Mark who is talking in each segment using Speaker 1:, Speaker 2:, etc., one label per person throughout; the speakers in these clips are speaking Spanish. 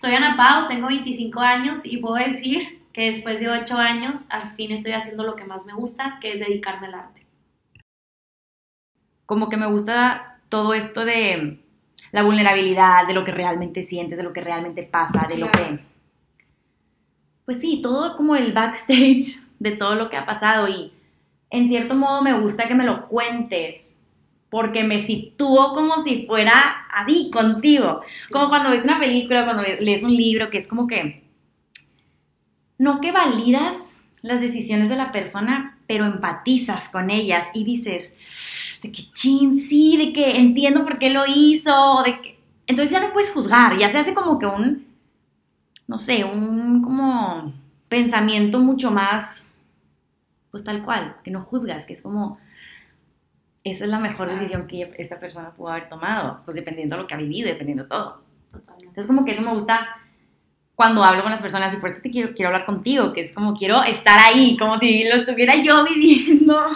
Speaker 1: Soy Ana Pau, tengo 25 años y puedo decir que después de 8 años al fin estoy haciendo lo que más me gusta, que es dedicarme al arte.
Speaker 2: Como que me gusta todo esto de la vulnerabilidad, de lo que realmente sientes, de lo que realmente pasa, de lo que... Pues sí, todo como el backstage de todo lo que ha pasado y en cierto modo me gusta que me lo cuentes porque me sitúo como si fuera ahí contigo. Como cuando ves una película, cuando lees un libro, que es como que no que validas las decisiones de la persona, pero empatizas con ellas y dices, de que chin, sí, de que entiendo por qué lo hizo, de que... Entonces ya no puedes juzgar, ya se hace como que un, no sé, un como pensamiento mucho más, pues tal cual, que no juzgas, que es como, esa es la mejor decisión que esa persona pudo haber tomado, pues dependiendo de lo que ha vivido, dependiendo de todo. Totalmente. Entonces como que eso me gusta cuando hablo con las personas y por eso te quiero, quiero hablar contigo, que es como quiero estar ahí, como si lo estuviera yo viviendo.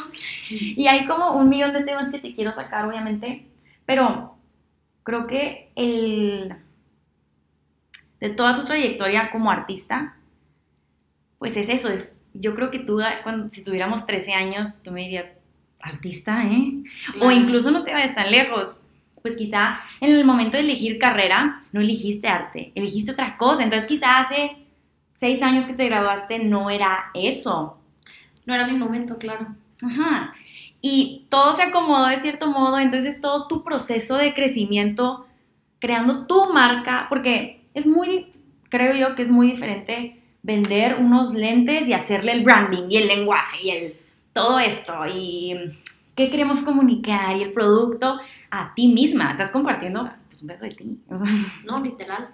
Speaker 2: Y hay como un millón de temas que te quiero sacar, obviamente, pero creo que el de toda tu trayectoria como artista, pues es eso, es, yo creo que tú, cuando, si tuviéramos 13 años, tú me dirías, artista, ¿eh? O incluso no te vayas tan lejos, pues quizá en el momento de elegir carrera no elegiste arte, elegiste otra cosa. Entonces quizá hace seis años que te graduaste no era eso.
Speaker 1: No era mi momento, claro.
Speaker 2: Ajá. Y todo se acomodó de cierto modo, entonces todo tu proceso de crecimiento, creando tu marca, porque es muy, creo yo que es muy diferente vender unos lentes y hacerle el branding y el lenguaje y el todo esto y qué queremos comunicar y el producto a ti misma. Estás compartiendo pues, un beso de ti.
Speaker 1: no, literal.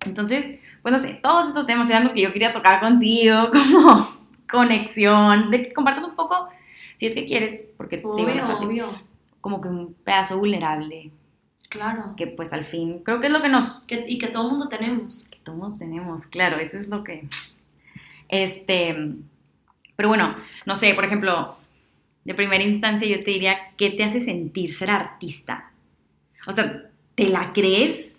Speaker 2: Entonces, pues no sé, todos estos temas eran los que yo quería tocar contigo, como conexión, de que compartas un poco, si es que quieres, porque
Speaker 1: obvio, obvio.
Speaker 2: como que un pedazo vulnerable.
Speaker 1: Claro.
Speaker 2: Que pues al fin, creo que es lo que nos...
Speaker 1: y que todo mundo tenemos.
Speaker 2: Que todo mundo tenemos, claro, eso es lo que... Este... Pero bueno, no sé, por ejemplo, de primera instancia yo te diría, ¿qué te hace sentir ser artista? O sea, ¿te la crees?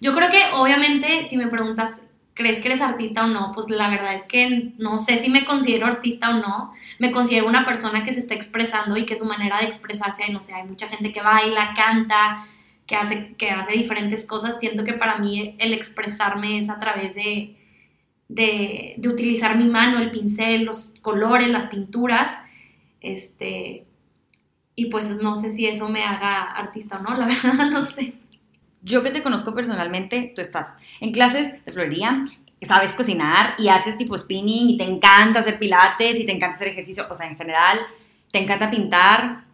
Speaker 1: Yo creo que obviamente si me preguntas, ¿crees que eres artista o no? Pues la verdad es que no sé si me considero artista o no. Me considero una persona que se está expresando y que su manera de expresarse, no sé, hay mucha gente que baila, canta, que hace, que hace diferentes cosas. Siento que para mí el expresarme es a través de, de, utilizar mi mano, el pincel, los colores, las pinturas, este, y pues no sé si eso me haga artista o no, la verdad no sé.
Speaker 2: Yo que te conozco personalmente, tú estás en clases de florería, sabes cocinar y haces tipo spinning y te encanta hacer pilates y te encanta hacer ejercicio, o sea, en general, te encanta pintar.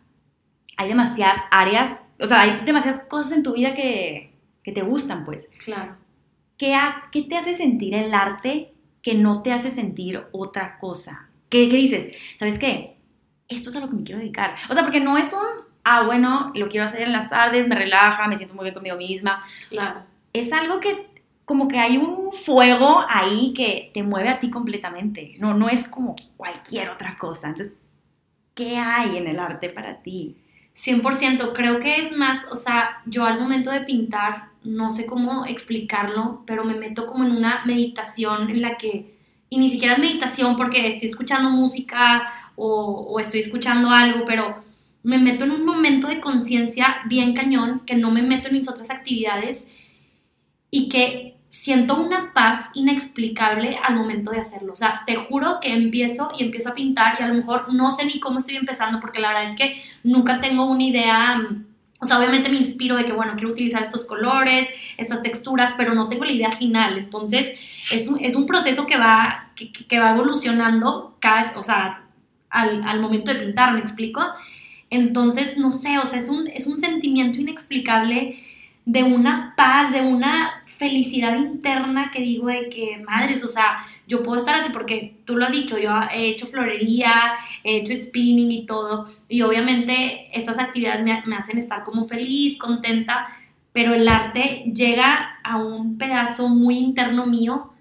Speaker 2: Hay demasiadas áreas, o sea, hay demasiadas cosas en tu vida que, que te gustan, pues.
Speaker 1: Claro.
Speaker 2: ¿Qué, te hace sentir el arte que no te hace sentir otra cosa? ¿Qué, dices? ¿Sabes qué? Esto es a lo que me quiero dedicar. O sea, porque no es un, ah, bueno, lo quiero hacer en las tardes, me relaja, me siento muy bien conmigo misma.
Speaker 1: Claro.
Speaker 2: Es algo que como que hay un fuego ahí que te mueve a ti completamente. No, no es como cualquier otra cosa. Entonces, ¿qué hay en el arte para ti?
Speaker 1: 100%, creo que es más, o sea, yo al momento de pintar no sé cómo explicarlo, pero me meto como en una meditación en la que, y ni siquiera es meditación porque estoy escuchando música o, estoy escuchando algo, pero me meto en un momento de conciencia bien cañón, que no me meto en mis otras actividades y que siento una paz inexplicable al momento de hacerlo. O sea, te juro que empiezo y empiezo a pintar y a lo mejor no sé ni cómo estoy empezando porque la verdad es que nunca tengo una idea o sea, obviamente me inspiro de que, bueno, quiero utilizar estos colores, estas texturas, pero no tengo la idea final. Entonces, es un, es un proceso que va, que, va evolucionando cada, o sea, al, al, momento de pintar, ¿me explico? Entonces, no sé, o sea, es un, es un sentimiento inexplicable de una paz, de una felicidad interna que digo de que, madres, o sea, yo puedo estar así porque tú lo has dicho, yo he hecho florería, he hecho spinning y todo, y obviamente estas actividades me, hacen estar como feliz, contenta, pero el arte llega a un pedazo muy interno mío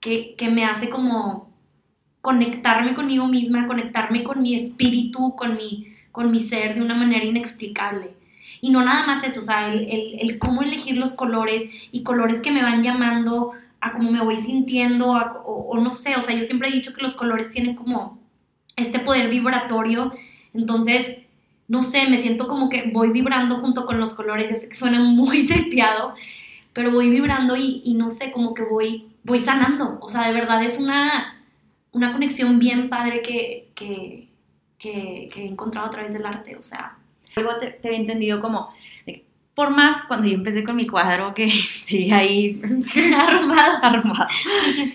Speaker 1: que, que me hace como conectarme conmigo misma, conectarme con mi espíritu, con mi, con mi ser de una manera inexplicable. Y no nada más eso, o sea, el, el, el cómo elegir los colores y colores que me van llamando a cómo me voy sintiendo, o, o, no sé, o sea, yo siempre he dicho que los colores tienen como este poder vibratorio, entonces, no sé, me siento como que voy vibrando junto con los colores, ya que suena muy tripeado, pero voy vibrando y, y no sé, como que voy, voy sanando, o sea, de verdad es una, una conexión bien padre que, que, que, que he encontrado a través del arte, o sea.
Speaker 2: Algo te, te había entendido como, por más cuando yo empecé con mi cuadro, que sigue ahí arrumado, arrumado,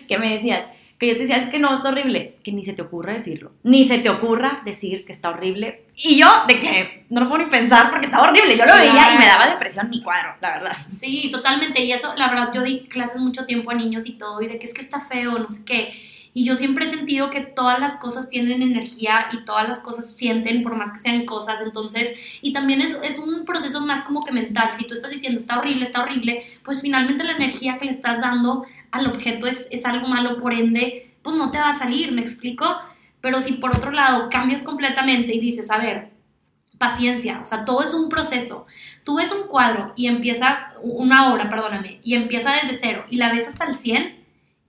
Speaker 2: que me decías, que yo te decía, es que no, está horrible, que ni se te ocurra decirlo, ni se te ocurra decir que está horrible. Y yo, de que no lo puedo ni pensar porque está horrible, yo lo veía y me daba depresión mi cuadro, la verdad.
Speaker 1: Sí, totalmente, y eso, la verdad, yo di clases mucho tiempo a niños y todo, y de que es que está feo, no sé qué. Y yo siempre he sentido que todas las cosas tienen energía y todas las cosas sienten, por más que sean cosas. Entonces, y también es, es un proceso más como que mental. Si tú estás diciendo está horrible, está horrible, pues finalmente la energía que le estás dando al objeto es, es algo malo, por ende, pues no te va a salir, ¿me explico? Pero si por otro lado cambias completamente y dices, a ver, paciencia, o sea, todo es un proceso. Tú ves un cuadro y empieza, una obra, perdóname, y empieza desde cero y la ves hasta el 100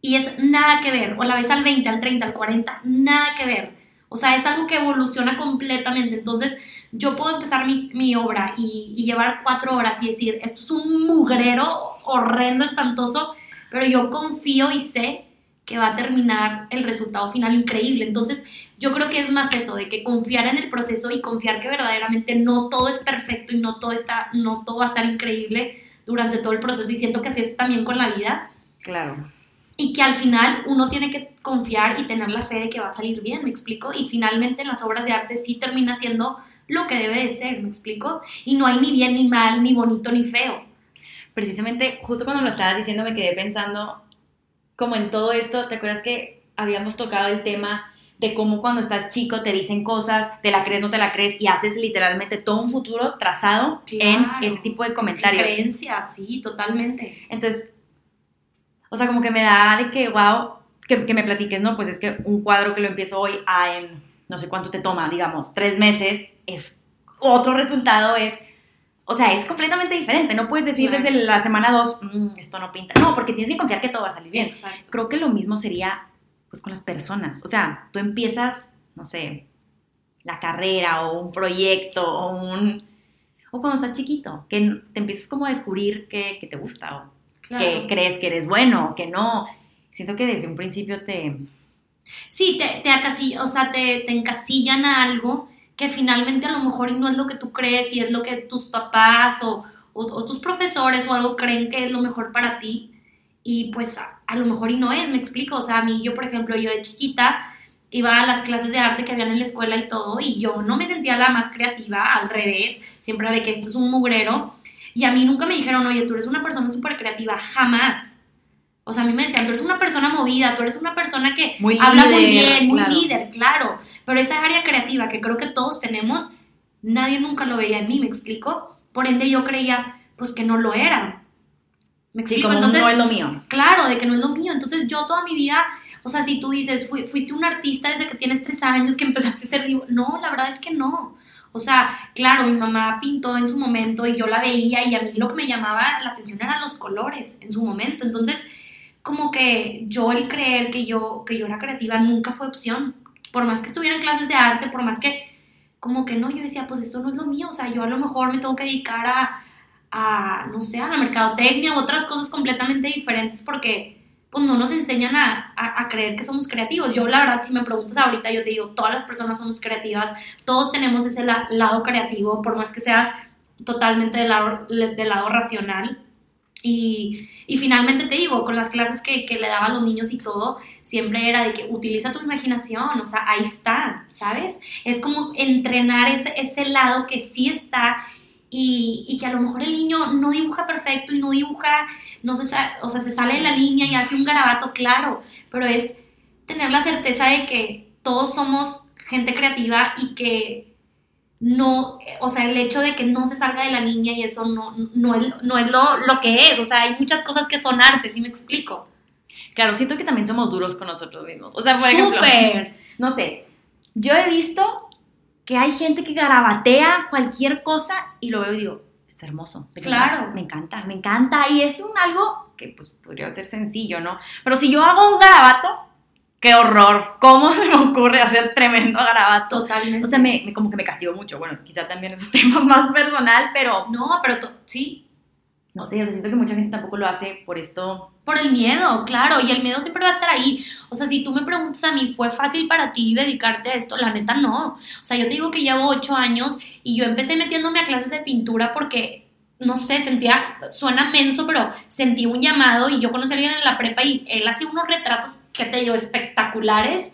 Speaker 1: y es nada que ver, o la ves al 20, al 30, al 40, nada que ver. O sea, es algo que evoluciona completamente. Entonces, yo puedo empezar mi, obra y, y, llevar cuatro horas y decir, esto es un mugrero horrendo, espantoso, pero yo confío y sé que va a terminar el resultado final increíble. Entonces, yo creo que es más eso, de que confiar en el proceso y confiar que verdaderamente no todo es perfecto y no todo, está, no todo va a estar increíble durante todo el proceso. Y siento que así es también con la vida.
Speaker 2: Claro
Speaker 1: y que al final uno tiene que confiar y tener la fe de que va a salir bien, ¿me explico? Y finalmente en las obras de arte sí termina siendo lo que debe de ser, ¿me explico? Y no hay ni bien ni mal, ni bonito ni feo.
Speaker 2: Precisamente, justo cuando lo estabas diciendo me quedé pensando como en todo esto, ¿te acuerdas que habíamos tocado el tema de cómo cuando estás chico te dicen cosas, te la crees, no te la crees, y haces literalmente todo un futuro trazado claro, en ese tipo de comentarios.
Speaker 1: En creencias, sí, totalmente.
Speaker 2: Entonces, o sea, como que me da de que, wow, que, que, me platiques, ¿no? Pues es que un cuadro que lo empiezo hoy a en no sé cuánto te toma, digamos, tres meses, es otro resultado, es, o sea, es completamente diferente. No puedes decir claro. desde la semana dos, mmm, esto no pinta. No, porque tienes que confiar que todo va a salir bien.
Speaker 1: Exacto.
Speaker 2: Creo que lo mismo sería, pues, con las personas. O sea, tú empiezas, no sé, la carrera o un proyecto o un... O cuando estás chiquito, que te empiezas como a descubrir que, que te gusta o claro. que crees que eres bueno, que no. Siento que desde un principio te...
Speaker 1: Sí, te, te acasilla, o sea, te, te, encasillan a algo que finalmente a lo mejor no es lo que tú crees y es lo que tus papás o, o, o tus profesores o algo creen que es lo mejor para ti y pues a, a, lo mejor y no es, me explico, o sea, a mí yo por ejemplo, yo de chiquita iba a las clases de arte que habían en la escuela y todo y yo no me sentía la más creativa, al revés, siempre de que esto es un mugrero y a mí nunca me dijeron, oye, tú eres una persona súper creativa, jamás. O sea, a mí me decían, tú eres una persona movida, tú eres una persona que
Speaker 2: muy
Speaker 1: habla
Speaker 2: líder,
Speaker 1: muy bien, muy
Speaker 2: claro.
Speaker 1: líder, claro. Pero esa área creativa que creo que todos tenemos, nadie nunca lo veía en mí, ¿me explico? Por ende yo creía, pues que no lo era.
Speaker 2: ¿Me explico? Sí, como Entonces, no es lo mío.
Speaker 1: Claro, de que no es lo mío. Entonces yo toda mi vida, o sea, si tú dices, Fui, fuiste un artista desde que tienes tres años, que empezaste a ser. No, la verdad es que no. O sea, claro, mi mamá pintó en su momento y yo la veía y a mí lo que me llamaba la atención eran los colores en su momento. Entonces, como que yo el creer que yo, que yo era creativa nunca fue opción. Por más que estuviera en clases de arte, por más que, como que no, yo decía, pues esto no es lo mío. O sea, yo a lo mejor me tengo que dedicar a, a no sé, a la mercadotecnia u otras cosas completamente diferentes porque pues no nos enseñan a, a, a, creer que somos creativos. Yo la verdad, si me preguntas ahorita, yo te digo, todas las personas somos creativas, todos tenemos ese la, lado creativo, por más que seas totalmente del lado, del lado racional. Y, y, finalmente te digo, con las clases que, que, le daba a los niños y todo, siempre era de que utiliza tu imaginación, o sea, ahí está, ¿sabes? Es como entrenar ese, ese lado que sí está y, y, que a lo mejor el niño no dibuja perfecto y no dibuja, no se, o sea, se sale de la línea y hace un garabato, claro, pero es tener la certeza de que todos somos gente creativa y que no, o sea, el hecho de que no se salga de la línea y eso no, no es, no es lo, lo que es, o sea, hay muchas cosas que son arte, ¿sí me explico?
Speaker 2: Claro, siento que también somos duros con nosotros mismos, o sea, por ejemplo,
Speaker 1: ¡Súper!
Speaker 2: no sé, yo he visto que hay gente que garabatea cualquier cosa y lo veo y digo, es hermoso.
Speaker 1: Claro.
Speaker 2: Me encanta, me encanta. Y es un algo que pues podría ser sencillo, ¿no? Pero si yo hago un garabato, qué horror. ¿Cómo se me ocurre hacer tremendo garabato?
Speaker 1: Totalmente.
Speaker 2: O sea, me, me- como que me castigo mucho. Bueno, quizá también es un tema más personal, pero
Speaker 1: No, pero sí,
Speaker 2: no sé, o sea, siento que mucha gente tampoco lo hace por esto.
Speaker 1: por el miedo, claro, y el miedo siempre va a estar ahí. O sea, si tú me preguntas a mí, ¿fue fácil para ti dedicarte a esto? La neta no. O sea, yo te digo que llevo ocho años y yo empecé metiéndome a clases de pintura porque, no sé, sentía, suena menso, pero sentí un llamado y yo conocí a alguien en la prepa y él hacía unos retratos, que te digo, espectaculares.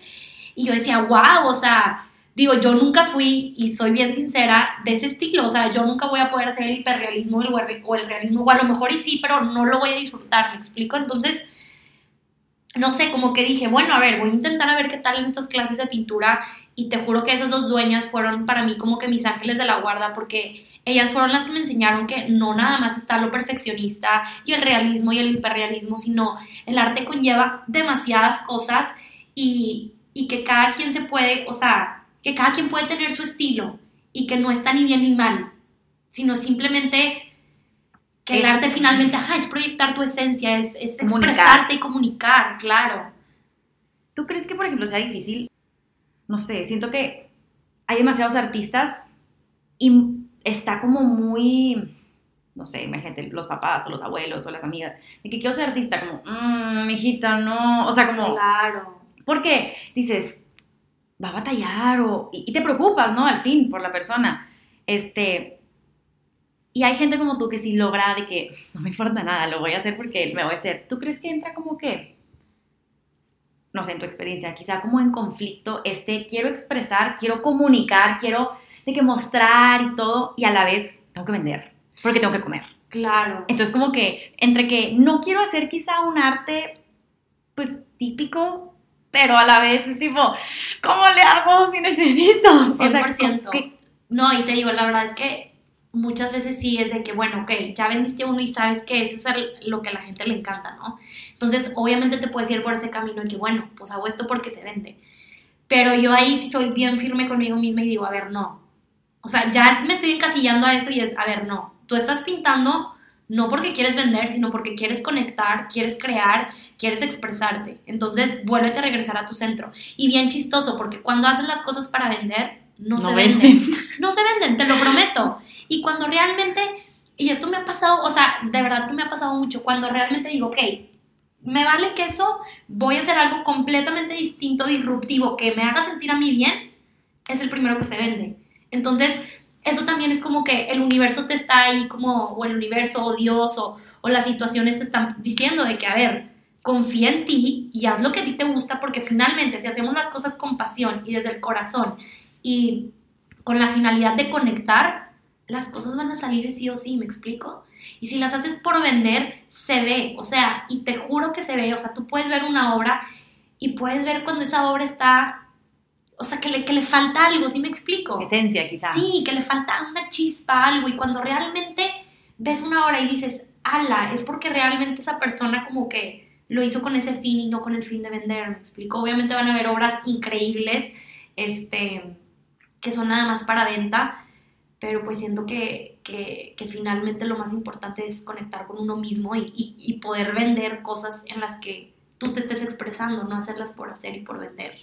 Speaker 1: Y yo decía, wow, o sea, digo, yo nunca fui, y soy bien sincera, de ese estilo. O sea, yo nunca voy a poder hacer el hiperrealismo o el realismo, o a lo mejor y sí, pero no lo voy a disfrutar, ¿me explico? Entonces, no sé, como que dije, bueno, a ver, voy a intentar a ver qué tal en estas clases de pintura. Y te juro que esas dos dueñas fueron para mí como que mis ángeles de la guarda, porque ellas fueron las que me enseñaron que no nada más está lo perfeccionista y el realismo y el hiperrealismo, sino el arte conlleva demasiadas cosas y, y que cada quien se puede, o sea, que cada quien puede tener su estilo y que no está ni bien ni mal, sino simplemente que el arte finalmente, ajá, es proyectar tu esencia, es, expresarte y comunicar, claro.
Speaker 2: ¿Tú crees que, por ejemplo, sea difícil? No sé, siento que hay demasiados artistas y está como muy, no sé, imagínate, los papás o los abuelos o las amigas, de que quiero ser artista, como, mmm, hijita, no, o sea, como,
Speaker 1: Claro.
Speaker 2: porque dices, va a batallar o, y, y te preocupas, ¿no? Al fin, por la persona. Este, y hay gente como tú que sí logra de que no me importa nada, lo voy a hacer porque me voy a hacer. ¿Tú crees que entra como que, no sé, en tu experiencia, quizá como en conflicto, este, quiero expresar, quiero comunicar, quiero de que mostrar y todo, y a la vez tengo que vender, porque tengo que comer.
Speaker 1: Claro.
Speaker 2: Entonces como que entre que no quiero hacer quizá un arte pues típico, pero a la vez es tipo, ¿cómo le hago si necesito? O sea,
Speaker 1: 100%.
Speaker 2: como que-
Speaker 1: No, y te digo, la verdad es que muchas veces sí es de que, bueno, ok, ya vendiste uno y sabes que eso es lo que a la gente le encanta, ¿no? Entonces, obviamente te puedes ir por ese camino de que, bueno, pues hago esto porque se vende. Pero yo ahí sí soy bien firme conmigo misma y digo, a ver, no. O sea, ya me estoy encasillando a eso y es, a ver, no. Tú estás pintando no porque quieres vender, sino porque quieres conectar, quieres crear, quieres expresarte. Entonces, vuélvete a regresar a tu centro. Y bien chistoso, porque cuando hacen las cosas para vender, no,
Speaker 2: No
Speaker 1: se
Speaker 2: venden.
Speaker 1: venden. No se venden, te lo prometo. Y cuando realmente, y esto me ha pasado, o sea, de verdad que me ha pasado mucho, cuando realmente digo, ok, me vale que eso, voy a hacer algo completamente distinto, disruptivo, que me haga sentir a mí bien, es el primero que se vende. Entonces, eso también es como que el universo te está ahí como, o el universo, o Dios, o, o las situaciones te están diciendo de que, a ver, confía en ti y haz lo que a ti te gusta, porque finalmente si hacemos las cosas con pasión y desde el corazón y con la finalidad de conectar, las cosas van a salir sí o sí, ¿me explico? Y si las haces por vender, se ve, o sea, y te juro que se ve, o sea, tú puedes ver una obra y puedes ver cuando esa obra está, o sea, que le, que le falta algo, ¿sí me explico?
Speaker 2: Esencia quizá.
Speaker 1: Sí, que le falta una chispa, algo, y cuando realmente ves una obra y dices, ala, es porque realmente esa persona como que lo hizo con ese fin y no con el fin de vender, ¿me explico? Obviamente van a haber obras increíbles, este, que son nada más para venta, pero pues siento que, que, que finalmente lo más importante es conectar con uno mismo y, y, y poder vender cosas en las que tú te estés expresando, no hacerlas por hacer y por vender.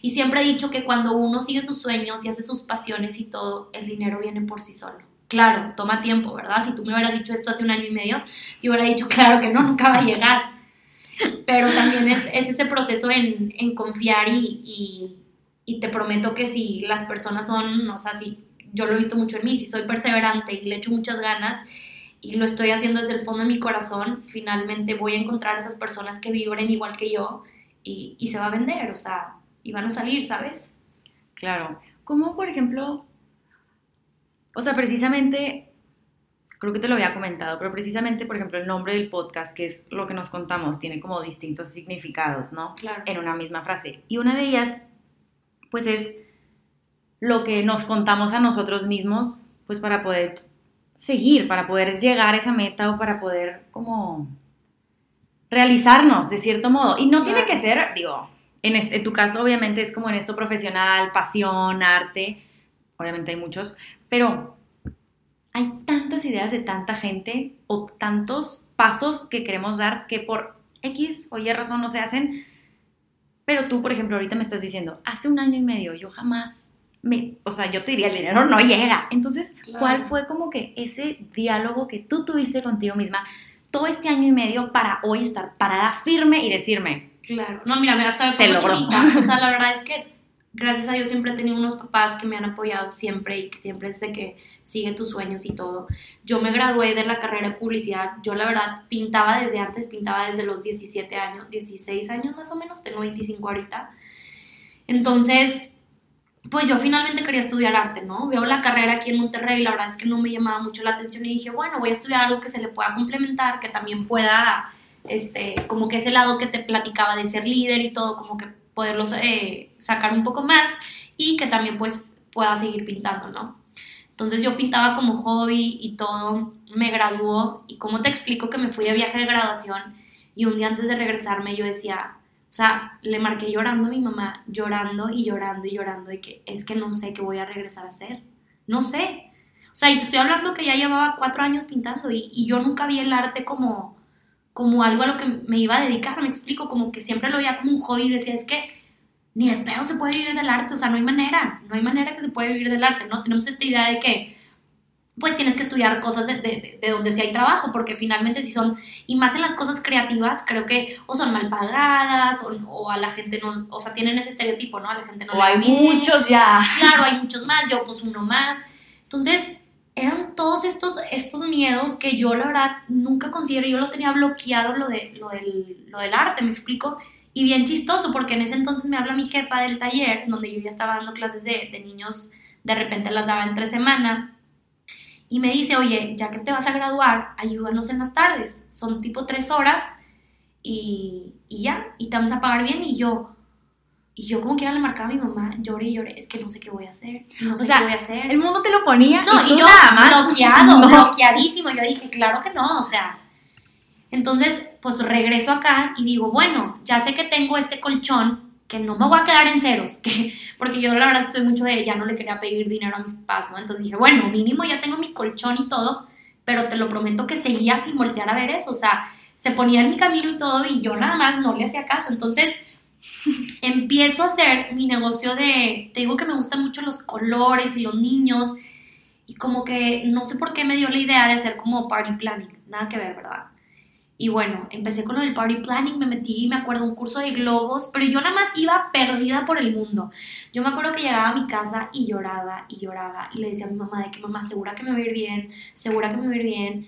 Speaker 1: Y siempre he dicho que cuando uno sigue sus sueños y hace sus pasiones y todo, el dinero viene por sí solo. Claro, toma tiempo, ¿verdad? Si tú me hubieras dicho esto hace un año y medio, yo hubiera dicho, claro que no, nunca va a llegar. Pero también es, es ese proceso en, en confiar y, y, y, te prometo que si las personas son, o sea, si yo lo he visto mucho en mí, si soy perseverante y le echo muchas ganas y lo estoy haciendo desde el fondo de mi corazón, finalmente voy a encontrar esas personas que vibren igual que yo y, y se va a vender, o sea, y van a salir, ¿sabes?
Speaker 2: Claro. Como por ejemplo, o sea, precisamente, creo que te lo había comentado, pero precisamente, por ejemplo, el nombre del podcast, que es lo que nos contamos, tiene como distintos significados, ¿no?
Speaker 1: Claro.
Speaker 2: En una misma frase. Y una de ellas, pues es lo que nos contamos a nosotros mismos, pues para poder seguir, para poder llegar a esa meta o para poder como realizarnos de cierto modo. Y no tiene que ser, digo, en, este- en tu caso obviamente es como en esto profesional, pasión, arte, obviamente hay muchos, pero hay tantas ideas de tanta gente o tantos pasos que queremos dar que por X o Y razón no se hacen. Pero tú, por ejemplo, ahorita me estás diciendo, hace un año y medio yo jamás me, o sea, yo te diría, el dinero no llega. Entonces, ¿cuál fue como que ese diálogo que tú tuviste contigo misma todo este año y medio para hoy estar parada firme y decirme?
Speaker 1: Claro, no, mira, me vas a ver O sea, la verdad es que gracias a Dios siempre he tenido unos papás que me han apoyado siempre y que siempre es de que sigue tus sueños y todo. Yo me gradué de la carrera de publicidad, yo la verdad pintaba desde antes, pintaba desde los 17 años, 16 años más o menos, tengo 25 ahorita. Entonces, pues yo finalmente quería estudiar arte, ¿no? Veo la carrera aquí en Monterrey, la verdad es que no me llamaba mucho la atención y dije, bueno, voy a estudiar algo que se le pueda complementar, que también pueda, este, como que ese lado que te platicaba de ser líder y todo, como que poderlos eh, sacar un poco más y que también pues pueda seguir pintando, ¿no? Entonces yo pintaba como hobby y todo, me graduó y como te explico que me fui de viaje de graduación y un día antes de regresarme yo decía, o sea, le marqué llorando a mi mamá, llorando y llorando y llorando de que es que no sé qué voy a regresar a hacer, no sé. O sea, y te estoy hablando que ya llevaba cuatro años pintando y, y yo nunca vi el arte como, como algo a lo que me iba a dedicar, me explico, como que siempre lo veía como un hobby y decía, es que ni de pedo se puede vivir del arte, o sea, no hay manera, no hay manera que se puede vivir del arte, ¿no? Tenemos esta idea de que, pues tienes que estudiar cosas de, de, donde sí hay trabajo, porque finalmente si son, y más en las cosas creativas, creo que o son mal pagadas, o, o a la gente no, o sea, tienen ese estereotipo, ¿no? A la gente no
Speaker 2: o hay muchos ya.
Speaker 1: Claro, hay muchos más, yo pues uno más. Entonces, eran todos estos, estos miedos que yo la verdad nunca considero, yo lo tenía bloqueado lo, de, lo, del, lo del arte, me explico, y bien chistoso porque en ese entonces me habla mi jefa del taller, donde yo ya estaba dando clases de, de niños, de repente las daba entre semana, y me dice, oye, ya que te vas a graduar, ayúdanos en las tardes, son tipo tres horas, y, y ya, y te vamos a pagar bien, y yo, y yo como quiera le marcaba a mi mamá, lloré y lloré, es que no sé qué voy a hacer, no sé qué voy a hacer.
Speaker 2: El mundo te lo ponía.
Speaker 1: No, y, yo nada más. bloqueado, bloqueadísimo. Yo dije, claro que no, o sea. Entonces, pues regreso acá y digo, bueno, ya sé que tengo este colchón, que no me voy a quedar en ceros, que, porque yo la verdad soy mucho de, ya no le quería pedir dinero a mis papás, ¿no? Entonces dije, bueno, mínimo ya tengo mi colchón y todo, pero te lo prometo que seguía sin voltear a ver eso, o sea, se ponía en mi camino y todo y yo nada más no le hacía caso. Entonces, empiezo a hacer mi negocio de, te digo que me gustan mucho los colores y los niños, y como que no sé por qué me dio la idea de hacer como party planning, nada que ver, ¿verdad? Y bueno, empecé con lo del party planning, me metí, me acuerdo, un curso de globos, pero yo nada más iba perdida por el mundo. Yo me acuerdo que llegaba a mi casa y lloraba y lloraba y le decía a mi mamá de que mamá, segura que me va a ir bien, segura que me va a ir bien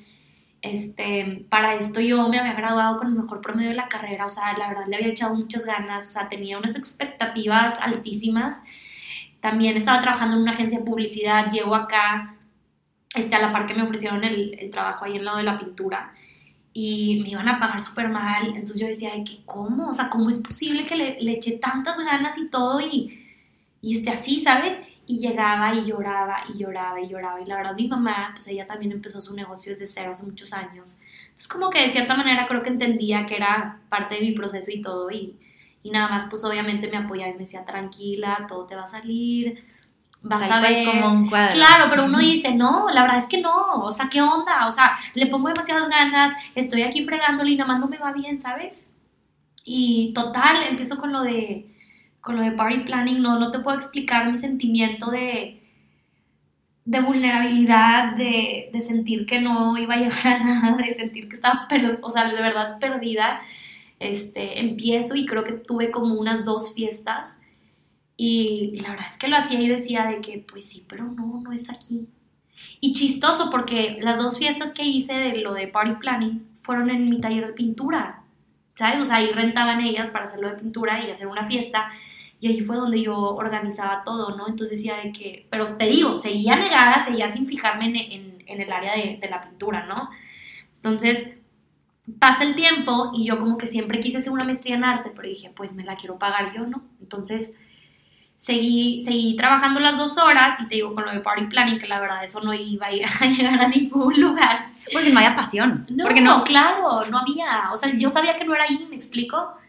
Speaker 1: este, para esto yo me había graduado con el mejor promedio de la carrera, o sea, la verdad le había echado muchas ganas, o sea, tenía unas expectativas altísimas. También estaba trabajando en una agencia de publicidad, llego acá, este, a la par que me ofrecieron el, el trabajo ahí en lado de la pintura y me iban a pagar súper mal, entonces yo decía, ¿qué, ¿cómo? O sea, ¿cómo es posible que le, le eché tantas ganas y todo y, y esté así, ¿sabes? Y llegaba y lloraba y lloraba y lloraba. Y la verdad mi mamá, pues ella también empezó su negocio desde cero hace muchos años. Entonces como que de cierta manera creo que entendía que era parte de mi proceso y todo. Y, y nada más pues obviamente me apoyaba y me decía, tranquila, todo te va a salir. Vas a ver.
Speaker 2: Como un cuadro.
Speaker 1: Claro, pero uno dice, no, la verdad es que no. O sea, ¿qué onda? O sea, le pongo demasiadas ganas, estoy aquí fregándole y nada más no me va bien, ¿sabes? Y total, empiezo con lo de con lo de party planning, no, no te puedo explicar mi sentimiento de, de vulnerabilidad, de, de, sentir que no iba a llegar a nada, de sentir que estaba, o sea, de verdad perdida. Este, empiezo y creo que tuve como unas dos fiestas y, la verdad es que lo hacía y decía de que, pues sí, pero no, no es aquí. Y chistoso porque las dos fiestas que hice de lo de party planning fueron en mi taller de pintura, ¿sabes? O sea, ahí rentaban ellas para hacerlo de pintura y hacer una fiesta y ahí fue donde yo organizaba todo, ¿no? Entonces decía de que, pero te digo, seguía negada, seguía sin fijarme en, en, el área de, de, la pintura, ¿no? Entonces pasa el tiempo y yo como que siempre quise hacer una maestría en arte, pero dije, pues me la quiero pagar yo, ¿no? Entonces seguí, seguí trabajando las dos horas y te digo con lo de party planning, que la verdad eso no iba a llegar a ningún lugar.
Speaker 2: Porque no había pasión.
Speaker 1: No,
Speaker 2: porque
Speaker 1: no, claro, no había. O sea, yo sabía que no era ahí, me explico.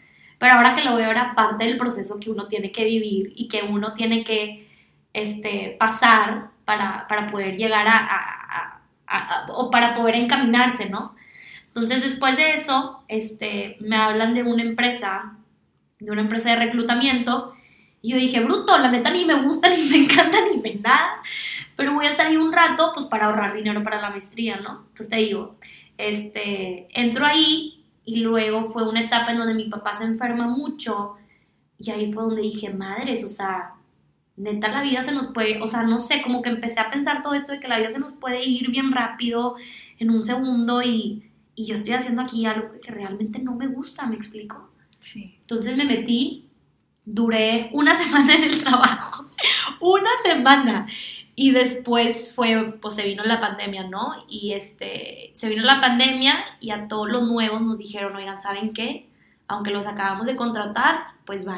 Speaker 1: Pero ahora que lo veo era parte del proceso que uno tiene que vivir y que uno tiene que este, pasar para, para poder llegar a, a, o para poder encaminarse, ¿no? Entonces después de eso, este, me hablan de una empresa, de una empresa de reclutamiento, y yo dije, bruto, la neta ni me gusta, ni me encanta, ni me nada, pero voy a estar ahí un rato, pues para ahorrar dinero para la maestría, ¿no? Entonces te digo, este, entro ahí y luego fue una etapa en donde mi papá se enferma mucho y ahí fue donde dije, madres, o sea, neta la vida se nos puede, o sea, no sé, como que empecé a pensar todo esto de que la vida se nos puede ir bien rápido en un segundo y, y yo estoy haciendo aquí algo que realmente no me gusta, ¿me explico?
Speaker 2: Sí.
Speaker 1: Entonces me metí, duré una semana en el trabajo, una semana. Y después fue, pues se vino la pandemia, ¿no? Y este, se vino la pandemia y a todos los nuevos nos dijeron, oigan, ¿saben qué? Aunque los acabamos de contratar, pues bye.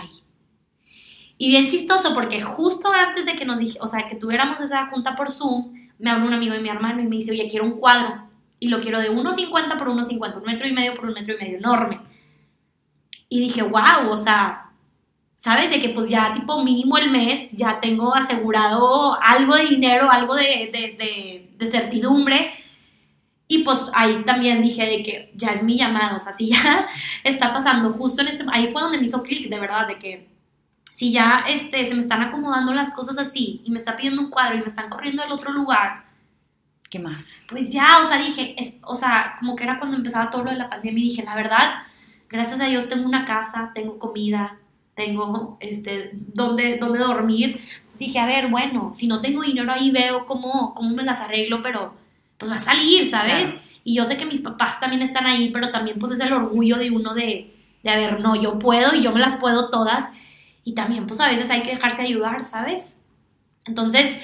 Speaker 1: Y bien chistoso porque justo antes de que nos o sea, que tuviéramos esa junta por Zoom, me habla un amigo de mi hermano y me dice, oye, quiero un cuadro. Y lo quiero de 1,50 por 1,50, un metro y medio por un metro y medio, enorme. Y dije, wow, o sea, ¿sabes? De que pues ya tipo mínimo el mes ya tengo asegurado algo de dinero, algo de, de, de, certidumbre. Y pues ahí también dije de que ya es mi llamado, o sea, si ya está pasando justo en este, ahí fue donde me hizo clic, de verdad, de que si ya este, se me están acomodando las cosas así y me está pidiendo un cuadro y me están corriendo al otro lugar,
Speaker 2: ¿qué más?
Speaker 1: Pues ya, o sea, dije, es, o sea, como que era cuando empezaba todo lo de la pandemia y dije, la verdad, gracias a Dios tengo una casa, tengo comida, tengo este, donde, donde dormir. Pues dije, a ver, bueno, si no tengo dinero ahí veo cómo, cómo me las arreglo, pero pues va a salir, ¿sabes? Y yo sé que mis papás también están ahí, pero también pues es el orgullo de uno de, de, a ver, no, yo puedo y yo me las puedo todas. Y también pues a veces hay que dejarse ayudar, ¿sabes? Entonces,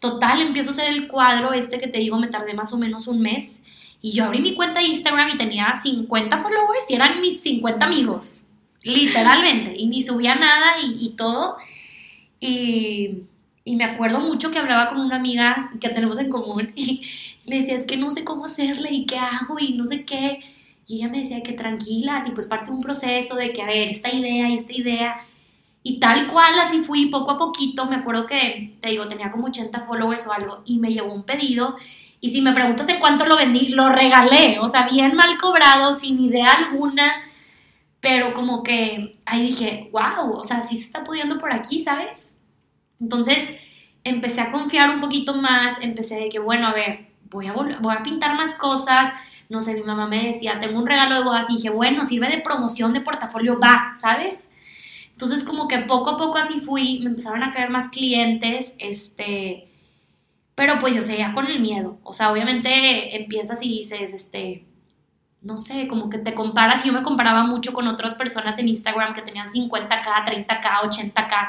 Speaker 1: total, empiezo a hacer el cuadro este que te digo, me tardé más o menos un mes. Y yo abrí mi cuenta de Instagram y tenía 50 followers y eran mis 50 amigos literalmente, y ni subía nada y, todo. Y, y, me acuerdo mucho que hablaba con una amiga que tenemos en común y le decía, es que no sé cómo hacerle y qué hago y no sé qué. Y ella me decía que tranquila, tipo, es parte de un proceso de que, a ver, esta idea y esta idea. Y tal cual, así fui poco a poquito. Me acuerdo que, te digo, tenía como 80 followers o algo y me llegó un pedido. Y si me preguntas en cuánto lo vendí, lo regalé. O sea, bien mal cobrado, sin idea alguna pero como que ahí dije, wow, o sea, sí se está pudiendo por aquí, ¿sabes? Entonces empecé a confiar un poquito más, empecé de que, bueno, a ver, voy a, voy a pintar más cosas, no sé, mi mamá me decía, tengo un regalo de bodas y dije, bueno, sirve de promoción de portafolio, va, ¿sabes? Entonces como que poco a poco así fui, me empezaron a caer más clientes, este, pero pues yo seguía con el miedo, o sea, obviamente empiezas y dices, este, no sé, como que te comparas, yo me comparaba mucho con otras personas en Instagram que tenían 50k, 30k, 80k,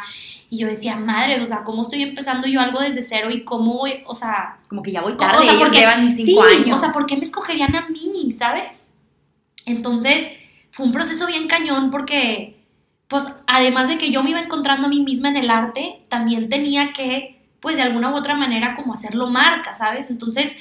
Speaker 1: y yo decía, madres, o sea, ¿cómo estoy empezando yo algo desde cero y cómo voy, o sea...
Speaker 2: Como que ya voy tarde, o
Speaker 1: sea,
Speaker 2: porque, llevan cinco
Speaker 1: sí,
Speaker 2: años.
Speaker 1: o sea, ¿por qué me escogerían a mí, sabes? Entonces, fue un proceso bien cañón porque, pues, además de que yo me iba encontrando a mí misma en el arte, también tenía que, pues, de alguna u otra manera, como hacerlo marca, ¿sabes? Entonces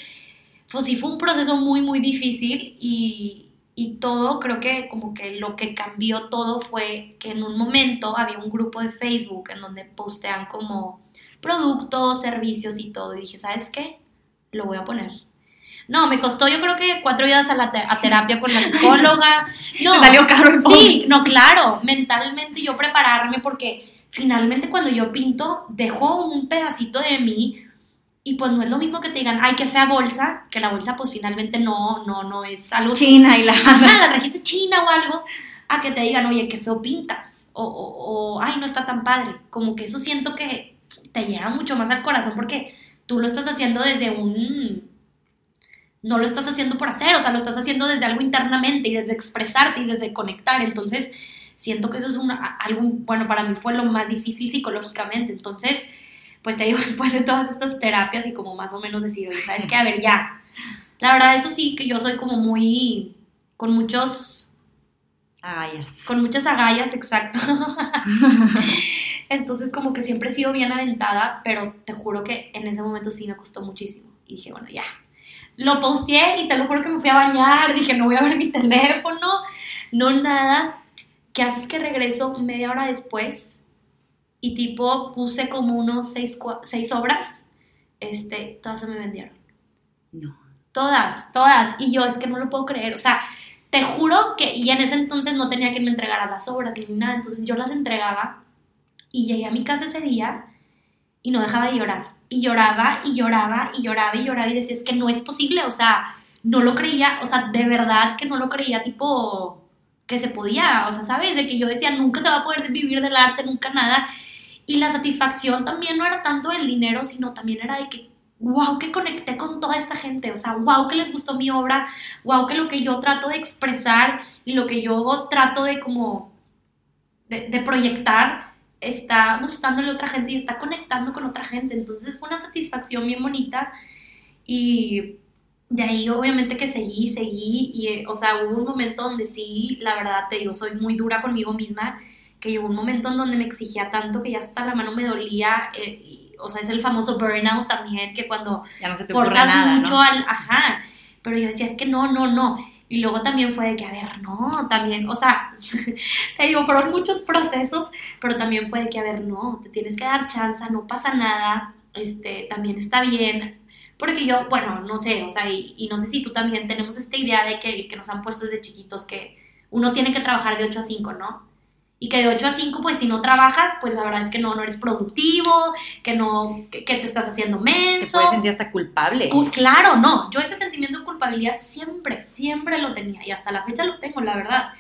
Speaker 1: pues sí fue un proceso muy, muy difícil y, y todo, creo que como que lo que cambió todo fue que en un momento había un grupo de Facebook en donde postean como productos, servicios y todo. Y dije, ¿sabes qué? Lo voy a poner. No, me costó yo creo que cuatro días a, la a terapia con la psicóloga. No,
Speaker 2: me salió caro el
Speaker 1: Sí, no, claro, mentalmente yo prepararme porque finalmente cuando yo pinto dejo un pedacito de mí y pues no es lo mismo que te digan, ay, qué fea bolsa, que la bolsa pues finalmente no, no, no es algo...
Speaker 2: China y la...
Speaker 1: Ajá, la trajiste china o algo, a que te digan, oye, qué feo pintas, o, o, ay, no está tan padre. Como que eso siento que te llega mucho más al corazón porque tú lo estás haciendo desde un... No lo estás haciendo por hacer, o sea, lo estás haciendo desde algo internamente y desde expresarte y desde conectar. Entonces, siento que eso es un, algo, bueno, para mí fue lo más difícil psicológicamente. Entonces, pues te digo, después de todas estas terapias y como más o menos decir, oye, ¿sabes qué? A ver, ya. La verdad, eso sí, que yo soy como muy, con muchos...
Speaker 2: Agallas.
Speaker 1: Con muchas agallas, exacto. Entonces como que siempre he sido bien aventada, pero te juro que en ese momento sí me costó muchísimo. Y dije, bueno, ya. Lo posteé y te lo juro que me fui a bañar, dije, no voy a ver mi teléfono, no nada. ¿Qué haces que regreso media hora después y tipo puse como unos seis, seis obras, este, todas se me vendieron.
Speaker 2: No.
Speaker 1: Todas, todas. Y yo es que no lo puedo creer. O sea, te juro que, y en ese entonces no tenía quien me entregara las obras ni nada, entonces yo las entregaba y llegué a mi casa ese día y no dejaba de llorar. Y lloraba y lloraba y lloraba y lloraba y decía, es que no es posible, o sea, no lo creía, o sea, de verdad que no lo creía, tipo, que se podía, o sea, ¿sabes? De que yo decía, nunca se va a poder vivir del arte, nunca nada. Y la satisfacción también no era tanto el dinero, sino también era de que, wow, que conecté con toda esta gente, o sea, wow, que les gustó mi obra, wow, que lo que yo trato de expresar y lo que yo trato de como, de, de proyectar, está gustándole a otra gente y está conectando con otra gente. Entonces fue una satisfacción bien bonita y de ahí obviamente que seguí, seguí y, eh, o sea, hubo un momento donde sí, la verdad te digo, soy muy dura conmigo misma, que llegó un momento en donde me exigía tanto que ya hasta la mano me dolía, eh, o sea, es el famoso burnout también, que cuando forzas mucho al, ajá, pero yo decía, es que no, no, no, y luego también fue de que, a ver, no, también, o sea, te digo, fueron muchos procesos, pero también fue de que, a ver, no, te tienes que dar chance, no pasa nada, este, también está bien. Porque yo, bueno, no sé, o sea, y, no sé si tú también tenemos esta idea de que, que nos han puesto desde chiquitos que uno tiene que trabajar de 8 a 5, ¿no? Y que de 8 a 5, pues si no trabajas, pues la verdad es que no, no eres productivo, que no, que, te estás haciendo menso.
Speaker 2: Te puedes sentir hasta culpable.
Speaker 1: claro, no, yo ese sentimiento de culpabilidad siempre, siempre lo tenía y hasta la fecha lo tengo, la verdad.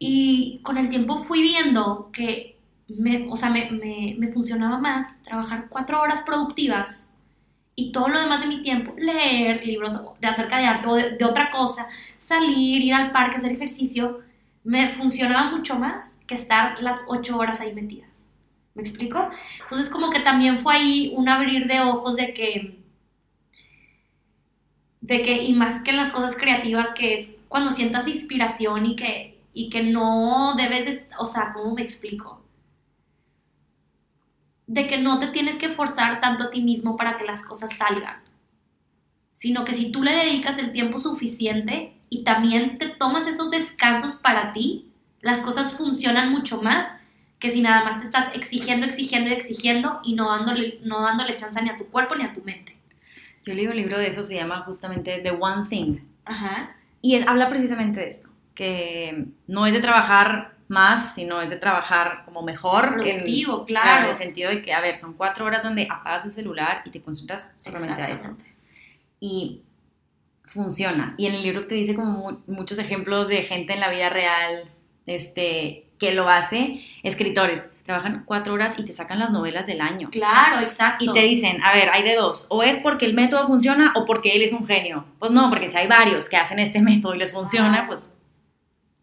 Speaker 1: Y con el tiempo fui viendo que, me, o sea, me, me, me funcionaba más trabajar cuatro horas productivas y todo lo demás de mi tiempo, leer libros de acerca de arte o de, de otra cosa, salir, ir al parque, hacer ejercicio, me funcionaba mucho más que estar las ocho horas ahí metidas. ¿Me explico? Entonces como que también fue ahí un abrir de ojos de que, de que, y más que en las cosas creativas, que es cuando sientas inspiración y que, y que no debes, o sea, ¿cómo me explico? De que no te tienes que forzar tanto a ti mismo para que las cosas salgan, sino que si tú le dedicas el tiempo suficiente, y también te tomas esos descansos para ti, las cosas funcionan mucho más que si nada más te estás exigiendo, exigiendo y exigiendo y no dándole, no dándole chance ni a tu cuerpo ni a tu mente.
Speaker 2: Yo leí un libro de eso, se llama justamente The One Thing. Ajá. Y habla precisamente de esto, que no es de trabajar más, sino es de trabajar como mejor.
Speaker 1: Productivo, claro.
Speaker 2: En el sentido de que, a ver, son cuatro horas donde apagas el celular y te concentras solamente a eso. Y funciona. Y en el libro te dice como muchos ejemplos de gente en la vida real este, que lo hace. Escritores, trabajan cuatro horas y te sacan las novelas del año.
Speaker 1: Claro, exacto.
Speaker 2: Y te dicen, a ver, hay de dos, o es porque el método funciona o porque él es un genio. Pues no, porque si hay varios que hacen este método y les funciona, pues...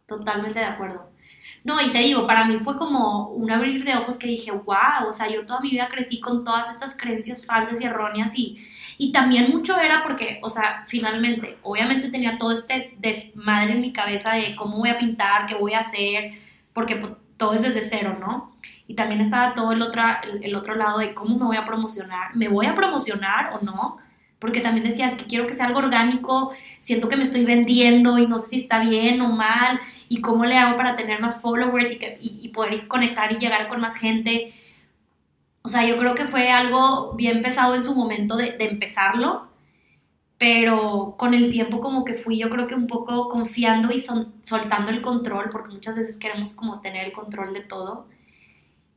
Speaker 1: Totalmente de acuerdo. No, y te digo, para mí fue como un abrir de ojos que dije, wow, o sea, yo toda mi vida crecí con todas estas creencias falsas y erróneas y y también mucho era porque, o sea, finalmente, obviamente tenía todo este desmadre en mi cabeza de cómo voy a pintar, qué voy a hacer, porque pues, todo es desde cero, ¿no? Y también estaba todo el otro, el, otro lado de cómo me voy a promocionar, ¿me voy a promocionar o no? Porque también decía, es que quiero que sea algo orgánico, siento que me estoy vendiendo y no sé si está bien o mal, y cómo le hago para tener más followers y, que, y poder conectar y llegar con más gente. O sea, yo creo que fue algo bien pesado en su momento de, empezarlo, pero con el tiempo como que fui yo creo que un poco confiando y soltando el control, porque muchas veces queremos como tener el control de todo.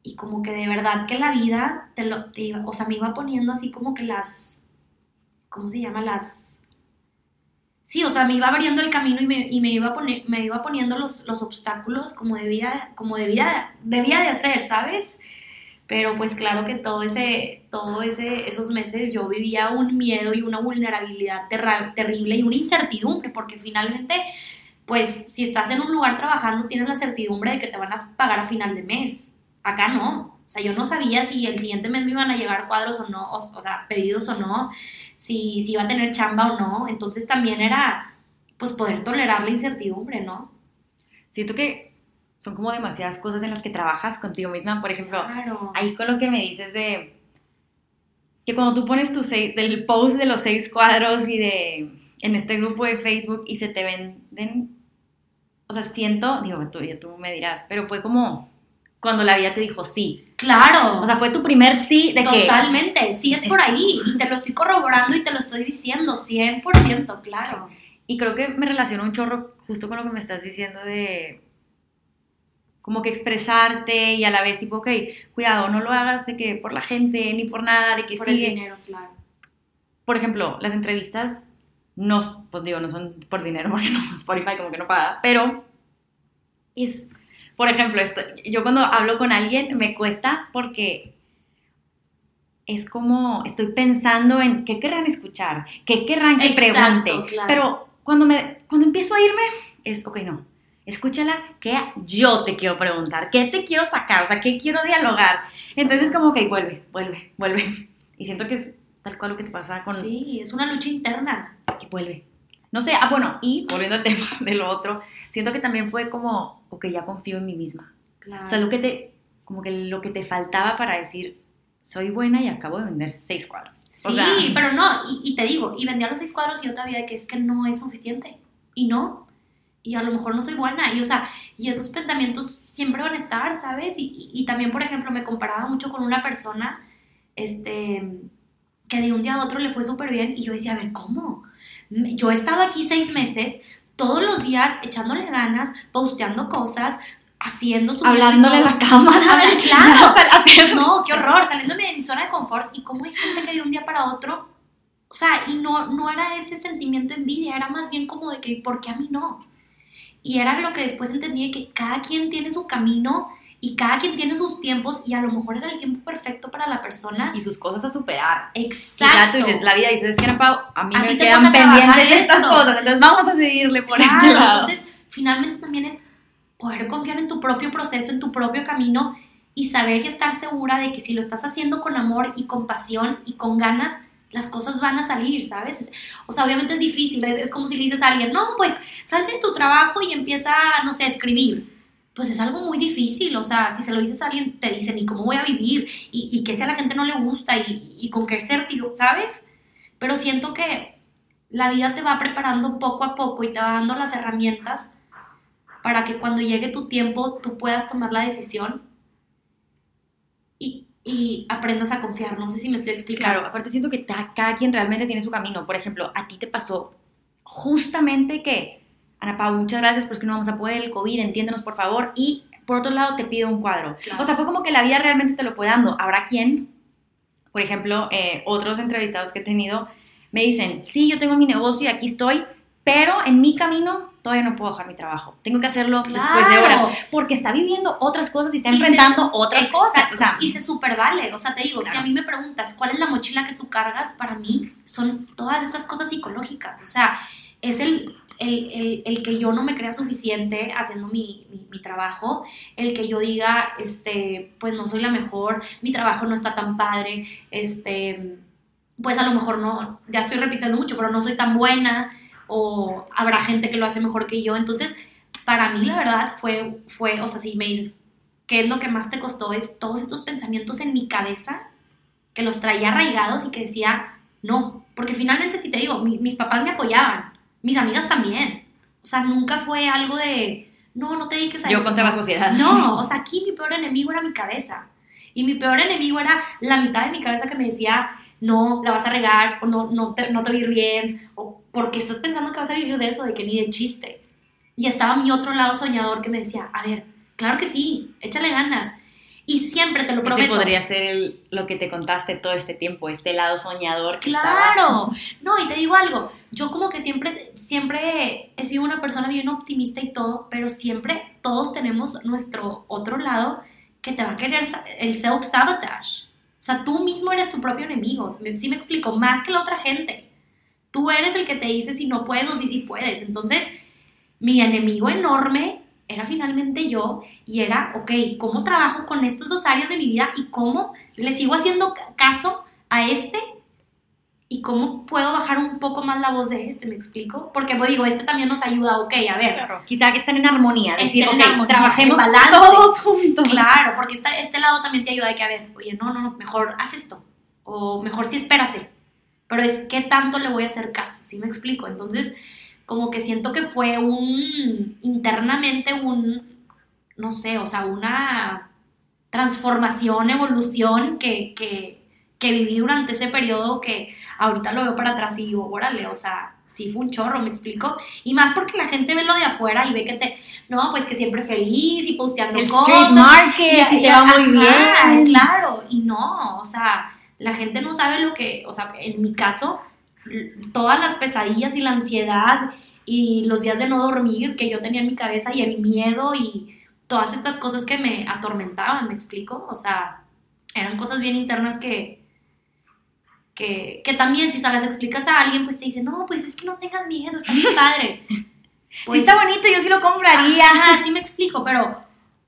Speaker 1: Y como que de verdad que la vida, te lo, o sea, me iba poniendo así como que las, ¿cómo se llama? Las... Sí, o sea, me iba abriendo el camino y me, y me iba, me iba poniendo los, los obstáculos como debía, como debía, debía de hacer, ¿sabes? Pero pues claro que todo ese, todo ese, esos meses yo vivía un miedo y una vulnerabilidad terrible y una incertidumbre, porque finalmente, pues si estás en un lugar trabajando tienes la certidumbre de que te van a pagar a final de mes. Acá no. O sea, yo no sabía si el siguiente mes me iban a llegar cuadros o no, o, o sea, pedidos o no, si, si iba a tener chamba o no. Entonces también era, pues, poder tolerar la incertidumbre, ¿no?
Speaker 2: Siento que son como demasiadas cosas en las que trabajas contigo misma. Por ejemplo, ahí con lo que me dices de que cuando tú pones tu seis, del post de los seis cuadros y de en este grupo de Facebook y se te venden, o sea, siento, digo, tú, tú me dirás, pero fue como cuando la vida te dijo sí.
Speaker 1: Claro.
Speaker 2: O sea, fue tu primer sí de que...
Speaker 1: Totalmente, sí es por ahí. Y te lo estoy corroborando y te lo estoy diciendo, 100%, claro.
Speaker 2: Y creo que me relaciono un chorro justo con lo que me estás diciendo de como que expresarte y a la vez tipo, ok, cuidado, no lo hagas de que por la gente ni por nada, de que
Speaker 1: Por
Speaker 2: sigue.
Speaker 1: el dinero, claro.
Speaker 2: Por ejemplo, las entrevistas no, pues digo, no son por dinero, porque no, Spotify como que no paga, pero es, por ejemplo, esto, yo cuando hablo con alguien me cuesta porque es como estoy pensando en qué querrán escuchar, qué querrán que
Speaker 1: Exacto,
Speaker 2: pregunte,
Speaker 1: claro.
Speaker 2: pero cuando, me, cuando empiezo a irme es, ok, no, escúchala, ¿qué yo te quiero preguntar? ¿Qué te quiero sacar? O sea, ¿qué quiero dialogar? Entonces como que vuelve, vuelve, vuelve. Y siento que es tal cual lo que te pasa con
Speaker 1: Sí, es una lucha interna.
Speaker 2: que vuelve. No sé, ah, bueno, y volviendo al tema de lo otro, siento que también fue como, ok, ya confío en mí misma.
Speaker 1: Claro.
Speaker 2: O sea, lo que te, como que lo que te faltaba para decir, soy buena y acabo de vender seis cuadros.
Speaker 1: Sí,
Speaker 2: O sea,
Speaker 1: pero no, y, y te digo, y vendía los seis cuadros y yo todavía que es que no es suficiente. Y no. Y a lo mejor no soy buena. Y o sea, y esos pensamientos siempre van a estar, ¿sabes? Y, y- y también, por ejemplo, me comparaba mucho con una persona, este, que de un día a otro le fue súper bien. Y yo decía, a ver, ¿cómo? Yo he estado aquí seis meses, todos los días echándole ganas, posteando cosas, haciendo, y
Speaker 2: hablándole a la cámara.
Speaker 1: Habla- claro.
Speaker 2: Haciendo-
Speaker 1: No, qué horror, saliéndome de mi zona de confort. Y cómo hay gente que de un día para otro, o sea, y no, no era ese sentimiento de envidia, era más bien como de que, ¿por qué a mí no? Y era lo que después entendí, que cada quien tiene su camino y cada quien tiene sus tiempos y a lo mejor era el tiempo perfecto para la persona.
Speaker 2: Y sus cosas a superar.
Speaker 1: Exacto.
Speaker 2: Tú dices, la vida dices, es que a mí
Speaker 1: A
Speaker 2: me quedan pendientes estas
Speaker 1: esto.
Speaker 2: cosas, entonces vamos a seguirle por
Speaker 1: Claro,
Speaker 2: este lado.
Speaker 1: entonces finalmente también es poder confiar en tu propio proceso, en tu propio camino y saber y estar segura de que si lo estás haciendo con amor y con pasión y con ganas, las cosas van a salir, ¿sabes? Es- O sea, obviamente es difícil, es, como si le dices a alguien, no, pues salte de tu trabajo y empieza, no sé, a escribir. Pues es algo muy difícil, o sea, si se lo dices a alguien, te dicen, ¿y cómo voy a vivir? Y, y que si a la gente no le gusta y, y con qué certidumbre, ¿sabes? Pero siento que la vida te va preparando poco a poco y te va dando las herramientas para que cuando llegue tu tiempo tú puedas tomar la decisión y, aprendas a confiar. No sé si me estoy explicando.
Speaker 2: Claro, aparte siento que cada quien realmente tiene su camino. Por ejemplo, a ti te pasó justamente que, Ana Pau, muchas gracias, pero es que no vamos a poder, el COVID, entiéndenos por favor. Y por otro lado, te pido un cuadro.
Speaker 1: Claro.
Speaker 2: O sea, fue como que la vida realmente te lo fue dando. Habrá quien, por ejemplo, eh, otros entrevistados que he tenido, me dicen, sí, yo tengo mi negocio y aquí estoy, pero en mi camino todavía no puedo dejar mi trabajo. Tengo que hacerlo después de horas, porque está viviendo otras cosas y está
Speaker 1: Y
Speaker 2: enfrentando otras
Speaker 1: Exacto,
Speaker 2: cosas. O sea,
Speaker 1: y se super vale. O sea, te digo, si a mí me preguntas cuál es la mochila que tú cargas, para mí son todas esas cosas psicológicas. O sea, es el, el, el- el que yo no me crea suficiente haciendo mi, mi- mi trabajo, el que yo diga, este, pues no soy la mejor, mi trabajo no está tan padre, este, pues a lo mejor no, ya estoy repitiendo mucho, pero no soy tan buena, o habrá gente que lo hace mejor que yo. Entonces, para mí la verdad fue, fue o sea, si me dices, ¿qué es lo que más te costó? Es todos estos pensamientos en mi cabeza que los traía arraigados y que decía, no, porque finalmente si te digo, mi- mis papás me apoyaban, mis amigas también. O sea, nunca fue algo de, no, no te dediques a
Speaker 2: yo
Speaker 1: eso.
Speaker 2: contra la sociedad.
Speaker 1: No, o sea, aquí mi peor enemigo era mi cabeza. Y mi peor enemigo era la mitad de mi cabeza que me decía, no, la vas a regar, o no, no, te, no te va a ir bien, o porque estás pensando que vas a vivir de eso, de que ni de chiste. Y estaba mi otro lado soñador que me decía, a ver, claro que sí, échale ganas. Y siempre te lo
Speaker 2: Ese
Speaker 1: prometo.
Speaker 2: podría ser el- lo que te contaste todo este tiempo, este lado soñador que estaba-
Speaker 1: Claro, no, y te digo algo, yo como que siempre, siempre he sido una persona bien optimista y todo, pero siempre todos tenemos nuestro otro lado que te va a querer el self-sabotage. O sea, tú mismo eres tu propio enemigo, si me explico, más que la otra gente. Tú eres el que te dice si no puedes o si sí puedes. Entonces, mi enemigo enorme era finalmente yo y era, ok, ¿cómo trabajo con estas dos áreas de mi vida y cómo le sigo haciendo ca- caso a este y cómo puedo bajar un poco más la voz de este, ¿me explico? Porque pues, digo, este también nos ayuda, ok, a ver,
Speaker 2: Claro, quizá que estén en armonía, decir,
Speaker 1: en armonía,
Speaker 2: trabajemos
Speaker 1: balance.
Speaker 2: todos juntos.
Speaker 1: claro, porque esta- este lado también te ayuda de que, a ver, oye, no, no, mejor haz esto, o mejor sí espérate, pero es qué tanto le voy a hacer caso, ¿sí me explico? Entonces, como que siento que fue un, internamente un, no sé, o sea, una transformación, evolución que, que, que viví durante ese periodo que ahorita lo veo para atrás y digo, órale, o sea, sí fue un chorro, me explico. Y más porque la gente ve lo de afuera y ve que te, no, pues que siempre feliz y posteando
Speaker 2: El
Speaker 1: cosas.
Speaker 2: street market, y te va muy
Speaker 1: ajá,
Speaker 2: bien.
Speaker 1: Claro, y no, o sea, la gente no sabe lo que, o sea, en mi caso, todas las pesadillas y la ansiedad y los días de no dormir que yo tenía en mi cabeza y el miedo y todas estas cosas que me atormentaban, ¿me explico? O sea, eran cosas bien internas que, que, que también si se las explicas a alguien, pues te dice, no, pues es que no tengas miedo, está bien padre. Pues,
Speaker 2: sí está bonito, yo sí lo compraría.
Speaker 1: Ajá, sí me explico, pero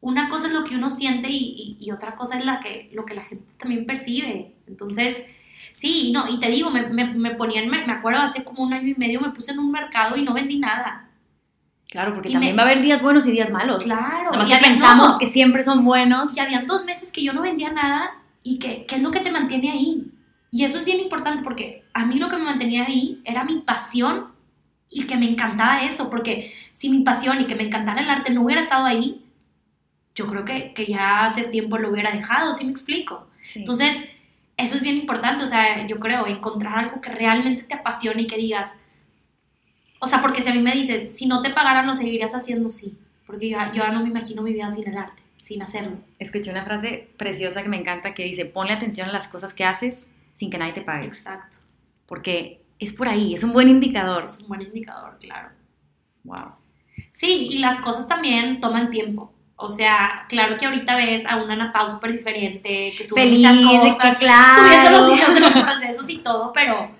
Speaker 1: una cosa es lo que uno siente y, y- y otra cosa es la que, lo que la gente también percibe. Entonces, sí, no, y te digo, me, me, me ponían, me, acuerdo hace como un año y medio me puse en un mercado y no vendí nada.
Speaker 2: Claro, porque
Speaker 1: Y
Speaker 2: también
Speaker 1: me-
Speaker 2: va a haber días buenos y días malos.
Speaker 1: Claro, y
Speaker 2: que pensamos
Speaker 1: no,
Speaker 2: que siempre son buenos.
Speaker 1: y habían dos meses que yo no vendía nada y que, ¿qué es lo que te mantiene ahí? Y eso es bien importante porque a mí lo que me mantenía ahí era mi pasión y que me encantaba eso, porque si mi pasión y que me encantara el arte no hubiera estado ahí, yo creo que, que ya hace tiempo lo hubiera dejado, ¿sí me explico?
Speaker 2: Sí.
Speaker 1: Entonces, eso es bien importante, o sea, yo creo, encontrar algo que realmente te apasione y que digas, o sea, porque si a mí me dices, si no te pagaran lo seguirías haciendo, sí, porque yo, yo no me imagino mi vida sin el arte, sin hacerlo.
Speaker 2: Escuché una frase preciosa que me encanta que dice, ponle atención a las cosas que haces sin que nadie te pague.
Speaker 1: Exacto,
Speaker 2: Porque es por ahí, es un buen indicador.
Speaker 1: es un buen indicador, claro.
Speaker 2: Wow.
Speaker 1: Sí, y las cosas también toman tiempo. O sea, claro que ahorita ves a una Ana Pau súper diferente, que sube
Speaker 2: Feliz,
Speaker 1: muchas
Speaker 2: de que
Speaker 1: cosas,
Speaker 2: claro.
Speaker 1: subiendo los videos de los procesos y todo, pero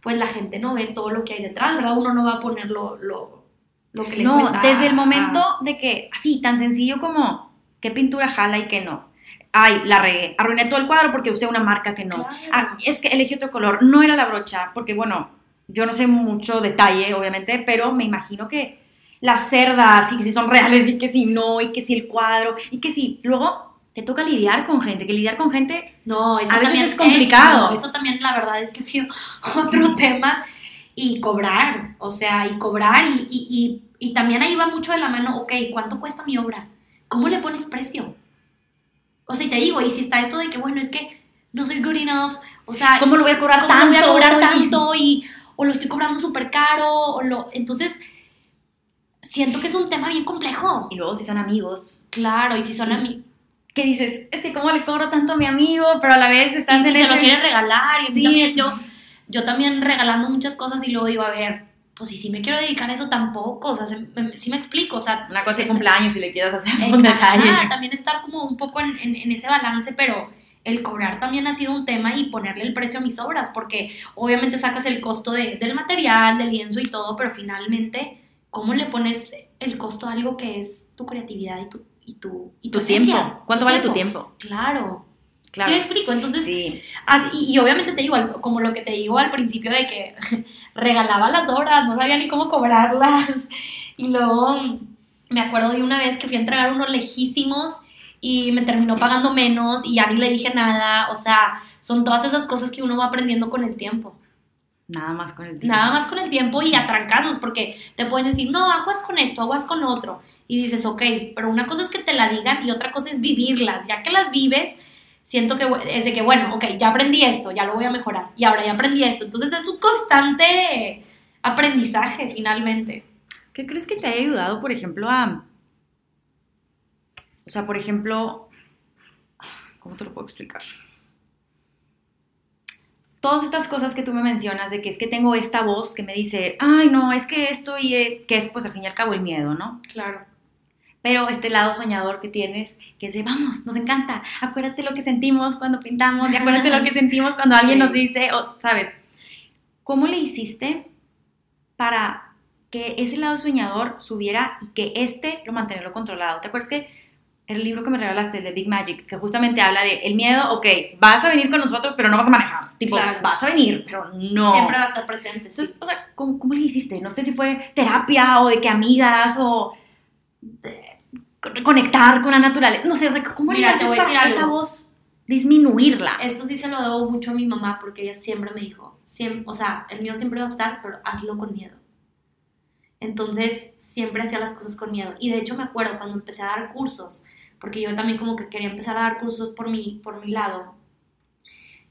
Speaker 1: pues la gente no ve todo lo que hay detrás, ¿verdad? Uno no va a poner lo, lo, lo que le
Speaker 2: No,
Speaker 1: cuesta.
Speaker 2: desde el momento de que, así, tan sencillo como qué pintura jala y qué no. Ay, la regué, arruiné todo el cuadro porque usé una marca que no.
Speaker 1: Claro.
Speaker 2: Ah, es que elegí otro color, no era la brocha, porque bueno, yo no sé mucho detalle, obviamente, pero me imagino que las cerdas y que si son reales y que si no, y que si el cuadro, y que si luego te toca lidiar con gente, que lidiar con gente
Speaker 1: No, eso
Speaker 2: A veces
Speaker 1: también
Speaker 2: es complicado.
Speaker 1: no, eso también la verdad es que ha sido otro tema. Y cobrar, o sea, y cobrar y, y, y, y también ahí va mucho de la mano, ok, ¿cuánto cuesta mi obra? ¿Cómo le pones precio? O sea, y te digo, y si está esto de que, bueno, es que no soy good enough, o sea,
Speaker 2: ¿Cómo lo voy a cobrar
Speaker 1: ¿cómo lo voy a cobrar tanto? Y, o lo estoy cobrando súper caro, o lo... Entonces, siento que es un tema bien complejo.
Speaker 2: y luego si son amigos,
Speaker 1: Claro, y si son a mí,
Speaker 2: que dices, es que cómo le cobro tanto a mi amigo, pero a la vez estás
Speaker 1: y,
Speaker 2: en
Speaker 1: y se lo quieren regalar, y
Speaker 2: Sí.
Speaker 1: también yo, yo también regalando muchas cosas y luego digo, a ver, pues si sí me quiero dedicar a eso tampoco, o sea, se- me- sí me explico, o sea,
Speaker 2: Una cosa de
Speaker 1: este-
Speaker 2: cumpleaños si le quieres hacer
Speaker 1: eh,
Speaker 2: un detalle.
Speaker 1: también estar como un poco en, en- en ese balance, pero el cobrar también ha sido un tema y ponerle el precio a mis obras, porque obviamente sacas el costo de- del material, del lienzo y todo, pero finalmente, ¿cómo le pones el costo a algo que es tu creatividad y tu, y tu, y tu,
Speaker 2: Tu
Speaker 1: esencia?
Speaker 2: tiempo. ¿Cuánto vale tu tiempo?
Speaker 1: Claro.
Speaker 2: Claro.
Speaker 1: ¿Sí me explico? Entonces,
Speaker 2: Sí.
Speaker 1: Así- y, y obviamente te digo, como lo que te digo al principio de que regalaba las obras, no sabía ni cómo cobrarlas. Y luego me acuerdo de una vez que fui a entregar unos lejísimos y me terminó pagando menos y ya ni le dije nada. O sea, son todas esas cosas que uno va aprendiendo con el tiempo.
Speaker 2: Nada más con el tiempo.
Speaker 1: Nada más con el tiempo y a trancazos, porque te pueden decir, no, aguas con esto, aguas con otro. Y dices, ok, pero una cosa es que te la digan y otra cosa es vivirlas. Ya que las vives, siento que es de que, bueno, ok, ya aprendí esto, ya lo voy a mejorar. Y ahora ya aprendí esto. Entonces es un constante aprendizaje, finalmente.
Speaker 2: ¿Qué crees que te haya ayudado, por ejemplo, a... O sea, por ejemplo... ¿Cómo te lo puedo explicar? Todas estas cosas que tú me mencionas de que es que tengo esta voz que me dice, ay, no, es que esto y... eh", que es pues al fin y al cabo el miedo, ¿no?
Speaker 1: Claro.
Speaker 2: Pero este lado soñador que tienes, que de, vamos, nos encanta, acuérdate lo que sentimos cuando pintamos, y acuérdate lo que sentimos cuando alguien
Speaker 1: Sí.
Speaker 2: nos dice, o, ¿sabes? ¿Cómo le hiciste para que ese lado soñador subiera y que este lo mantenerlo controlado? ¿Te acuerdas que el libro que me regalaste, el de Big Magic, que justamente habla de el miedo, ok, vas a venir con nosotros, pero no vas a manejar. Tipo,
Speaker 1: Claro.
Speaker 2: vas a venir, pero no.
Speaker 1: Siempre va a estar presente, sí.
Speaker 2: Entonces, o sea, ¿cómo, cómo le hiciste? No sé si fue terapia o de que amigas o conectar con la naturaleza. No sé, o sea, ¿cómo
Speaker 1: Mira,
Speaker 2: le
Speaker 1: te voy a decir
Speaker 2: esa
Speaker 1: algo.
Speaker 2: voz disminuirla?
Speaker 1: Esto sí se lo debo mucho a mi mamá porque ella siempre me dijo, siem- o sea, el mío siempre va a estar, pero hazlo con miedo. Entonces, siempre hacía las cosas con miedo. Y de hecho me acuerdo cuando empecé a dar cursos, porque yo también como que quería empezar a dar cursos por mi, por mi lado.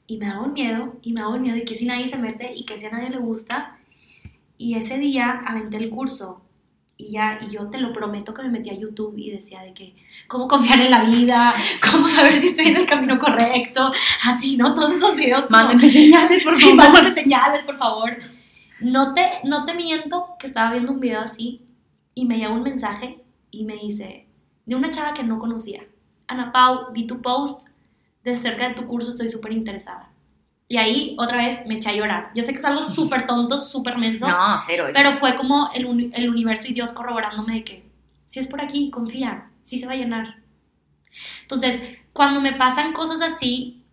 Speaker 1: Y me daba un miedo, y me daba un miedo, y que si nadie se mete, y que si a nadie le gusta. Y ese día aventé el curso, y ya, y yo te lo prometo que me metí a YouTube y decía de que, cómo confiar en la vida, cómo saber si estoy en el camino correcto, así, ¿no? Todos esos videos.
Speaker 2: Mándenme señales, por
Speaker 1: Sí,
Speaker 2: favor.
Speaker 1: mándenme señales, por favor. No te, no te miento que estaba viendo un video así y me llega un mensaje y me dice, de una chava que no conocía, Ana Pau, vi tu post de cerca de tu curso, estoy súper interesada. Y ahí otra vez me eché a llorar. Yo sé que es algo súper tonto, súper menso,
Speaker 2: No, cero.
Speaker 1: pero fue como el, uni- el universo y Dios corroborándome de que si es por aquí, confía, sí se va a llenar. Entonces, cuando me pasan cosas así,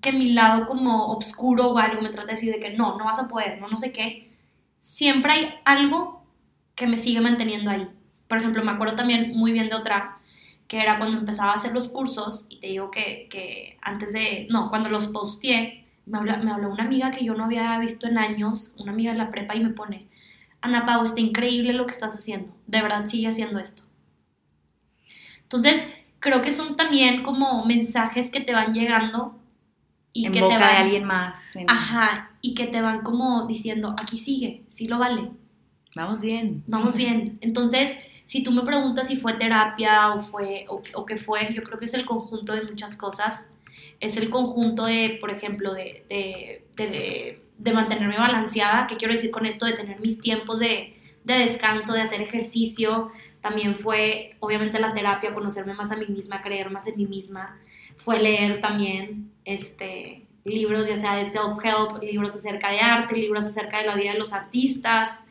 Speaker 1: que mi lado como oscuro o algo me trata de decir de que no, no vas a poder, no, no sé qué, siempre hay algo que me sigue manteniendo ahí. Por ejemplo, me acuerdo también muy bien de otra, que era cuando empezaba a hacer los cursos, y te digo que, que antes de, no, cuando los posteé, me habló, me habló una amiga que yo no había visto en años, una amiga de la prepa, y me pone, Ana Pau, está increíble lo que estás haciendo, de verdad sigue haciendo esto. Entonces, creo que son también como mensajes que te van llegando y
Speaker 2: en
Speaker 1: que
Speaker 2: boca
Speaker 1: te van...
Speaker 2: de alguien más. en-
Speaker 1: Ajá, y que te van como diciendo, aquí sigue, sí lo vale,
Speaker 2: Vamos bien.
Speaker 1: vamos bien. Entonces, si tú me preguntas si fue terapia o fue o, o qué fue, yo creo que es el conjunto de muchas cosas. Es el conjunto de, por ejemplo, de, de, mantenerme balanceada. ¿Qué quiero decir con esto? De tener mis tiempos de, de descanso, de hacer ejercicio. También fue, obviamente, la terapia, conocerme más a mí misma, creer más en mí misma. Fue leer también este, libros, ya sea de self-help, libros acerca de arte, libros acerca de la vida de los artistas.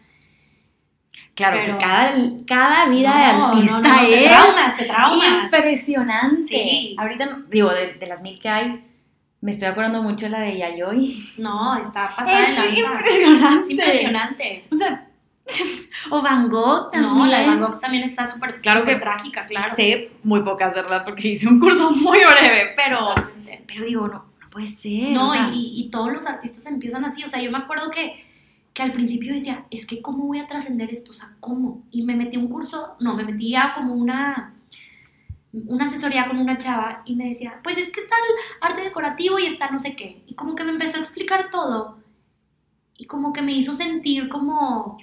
Speaker 2: Claro,
Speaker 1: Pero-
Speaker 2: que cada, cada vida
Speaker 1: No,
Speaker 2: de artista
Speaker 1: no, no, te
Speaker 2: es
Speaker 1: traumas, te traumas.
Speaker 2: impresionante.
Speaker 1: Sí.
Speaker 2: Ahorita, digo, de, de las mil que hay, me estoy acordando mucho de la de Yayoi.
Speaker 1: No, está pasada
Speaker 2: Es
Speaker 1: en lanza.
Speaker 2: impresionante.
Speaker 1: Es impresionante.
Speaker 2: O sea, o Van Gogh también.
Speaker 1: No, la de Van Gogh también está súper
Speaker 2: Claro que-
Speaker 1: trágica, claro.
Speaker 2: Sé muy pocas, ¿verdad? Porque hice un curso muy breve, pero,
Speaker 1: Totalmente.
Speaker 2: pero digo, no, no puede ser.
Speaker 1: No,
Speaker 2: o sea,
Speaker 1: y, y todos los artistas empiezan así. O sea, yo me acuerdo que, que al principio decía, es que ¿cómo voy a trascender esto? O sea, ¿cómo? Y me metí un curso, no, me metí como una, una asesoría con una chava y me decía, pues es que está el arte decorativo y está no sé qué. Y como que me empezó a explicar todo y como que me hizo sentir como,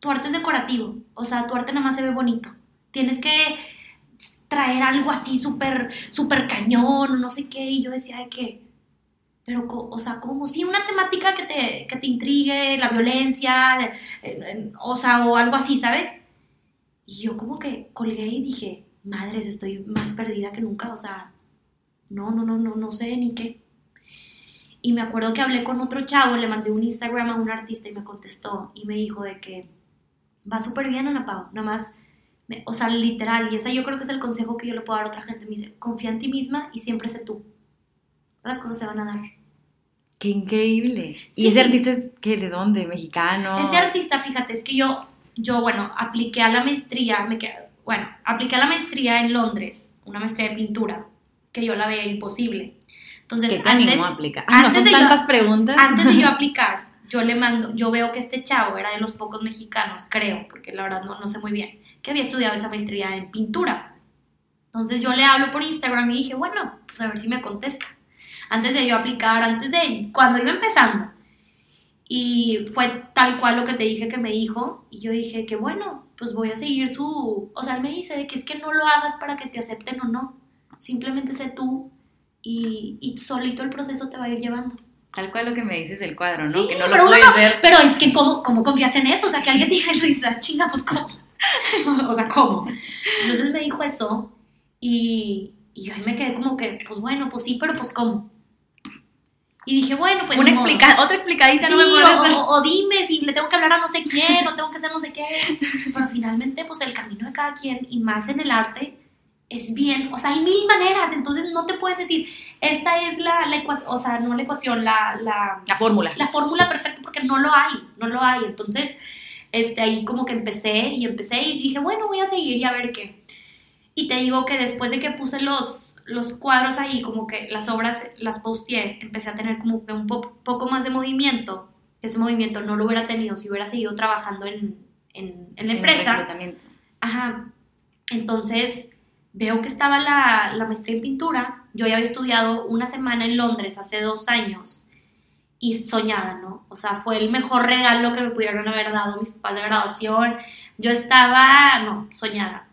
Speaker 1: tu arte es decorativo, o sea, tu arte nada más se ve bonito. Tienes que traer algo así súper, súper cañón o no sé qué. Y yo decía de que, pero, o sea, como si una temática que te, que te intrigue, la violencia, eh, o sea, o algo así, ¿sabes? Y yo como que colgué y dije, madres, estoy más perdida que nunca, o sea, no, no, no, no, no sé ni qué. Y me acuerdo que hablé con otro chavo, le mandé un Instagram a un artista y me contestó y me dijo de que va súper bien, Ana Pau, nada más, me- o sea, literal, y ese yo creo que es el consejo que yo le puedo dar a otra gente, me dice, confía en ti misma y siempre sé tú. Las cosas se van a dar.
Speaker 2: Qué increíble.
Speaker 1: Sí.
Speaker 2: ¿Y ese artista es que de dónde? ¿Mexicano?
Speaker 1: Ese artista, fíjate, es que yo, yo, bueno, apliqué a la maestría, me qued- bueno, apliqué a la maestría en Londres, una maestría de pintura, que yo la veía imposible. Entonces,
Speaker 2: ¿Qué te
Speaker 1: antes,
Speaker 2: aplicar? Ah, no
Speaker 1: antes
Speaker 2: son
Speaker 1: de yo-
Speaker 2: tantas preguntas.
Speaker 1: antes de yo aplicar, yo le mando, yo veo que este chavo era de los pocos mexicanos, creo, porque la verdad no, no sé muy bien, que había estudiado esa maestría en pintura. Entonces yo le hablo por Instagram y dije, bueno, pues a ver si me contesta. Antes de yo aplicar, antes de cuando iba empezando. Y fue tal cual lo que te dije que me dijo. Y yo dije que bueno, pues voy a seguir su... O sea, él me dice de que es que no lo hagas para que te acepten o no. Simplemente sé tú y, y solito el proceso te va a ir llevando.
Speaker 2: Tal cual lo que me dices del cuadro, ¿no?
Speaker 1: Sí,
Speaker 2: que no
Speaker 1: pero
Speaker 2: lo puedes
Speaker 1: no-
Speaker 2: ver.
Speaker 1: Pero es que, ¿cómo, cómo confías en eso? O sea, que alguien te diga eso y dices, "Ah, chinga, pues, ¿cómo? o sea, ¿cómo? Entonces me dijo eso y, y ahí me quedé como que, pues bueno, pues sí, pero pues ¿cómo? Y dije, bueno, pues
Speaker 2: Una explica otra explicadita
Speaker 1: Sí,
Speaker 2: no me
Speaker 1: o- o dime si le tengo que hablar a no sé quién, o tengo que hacer no sé qué. Pero finalmente, pues el camino de cada quien, y más en el arte, es bien. O sea, hay mil maneras, entonces no te puedes decir, esta es la, la ecuación, o sea, no la ecuación, la, la,
Speaker 2: La fórmula.
Speaker 1: la fórmula perfecta porque no lo hay, no lo hay. Entonces, este, ahí como que empecé y empecé y dije, bueno, voy a seguir y a ver qué. Y te digo que después de que puse los, los cuadros ahí, como que las obras las posteé, empecé a tener como que un po- poco más de movimiento. Ese movimiento no lo hubiera tenido si hubiera seguido trabajando en, en, en la empresa. Ajá. Entonces, veo que estaba la, la maestría en pintura. Yo ya había estudiado una semana en Londres hace dos años y soñada, ¿no? O sea, fue el mejor regalo que me pudieron haber dado mis papás de graduación. Yo estaba, no, soñada.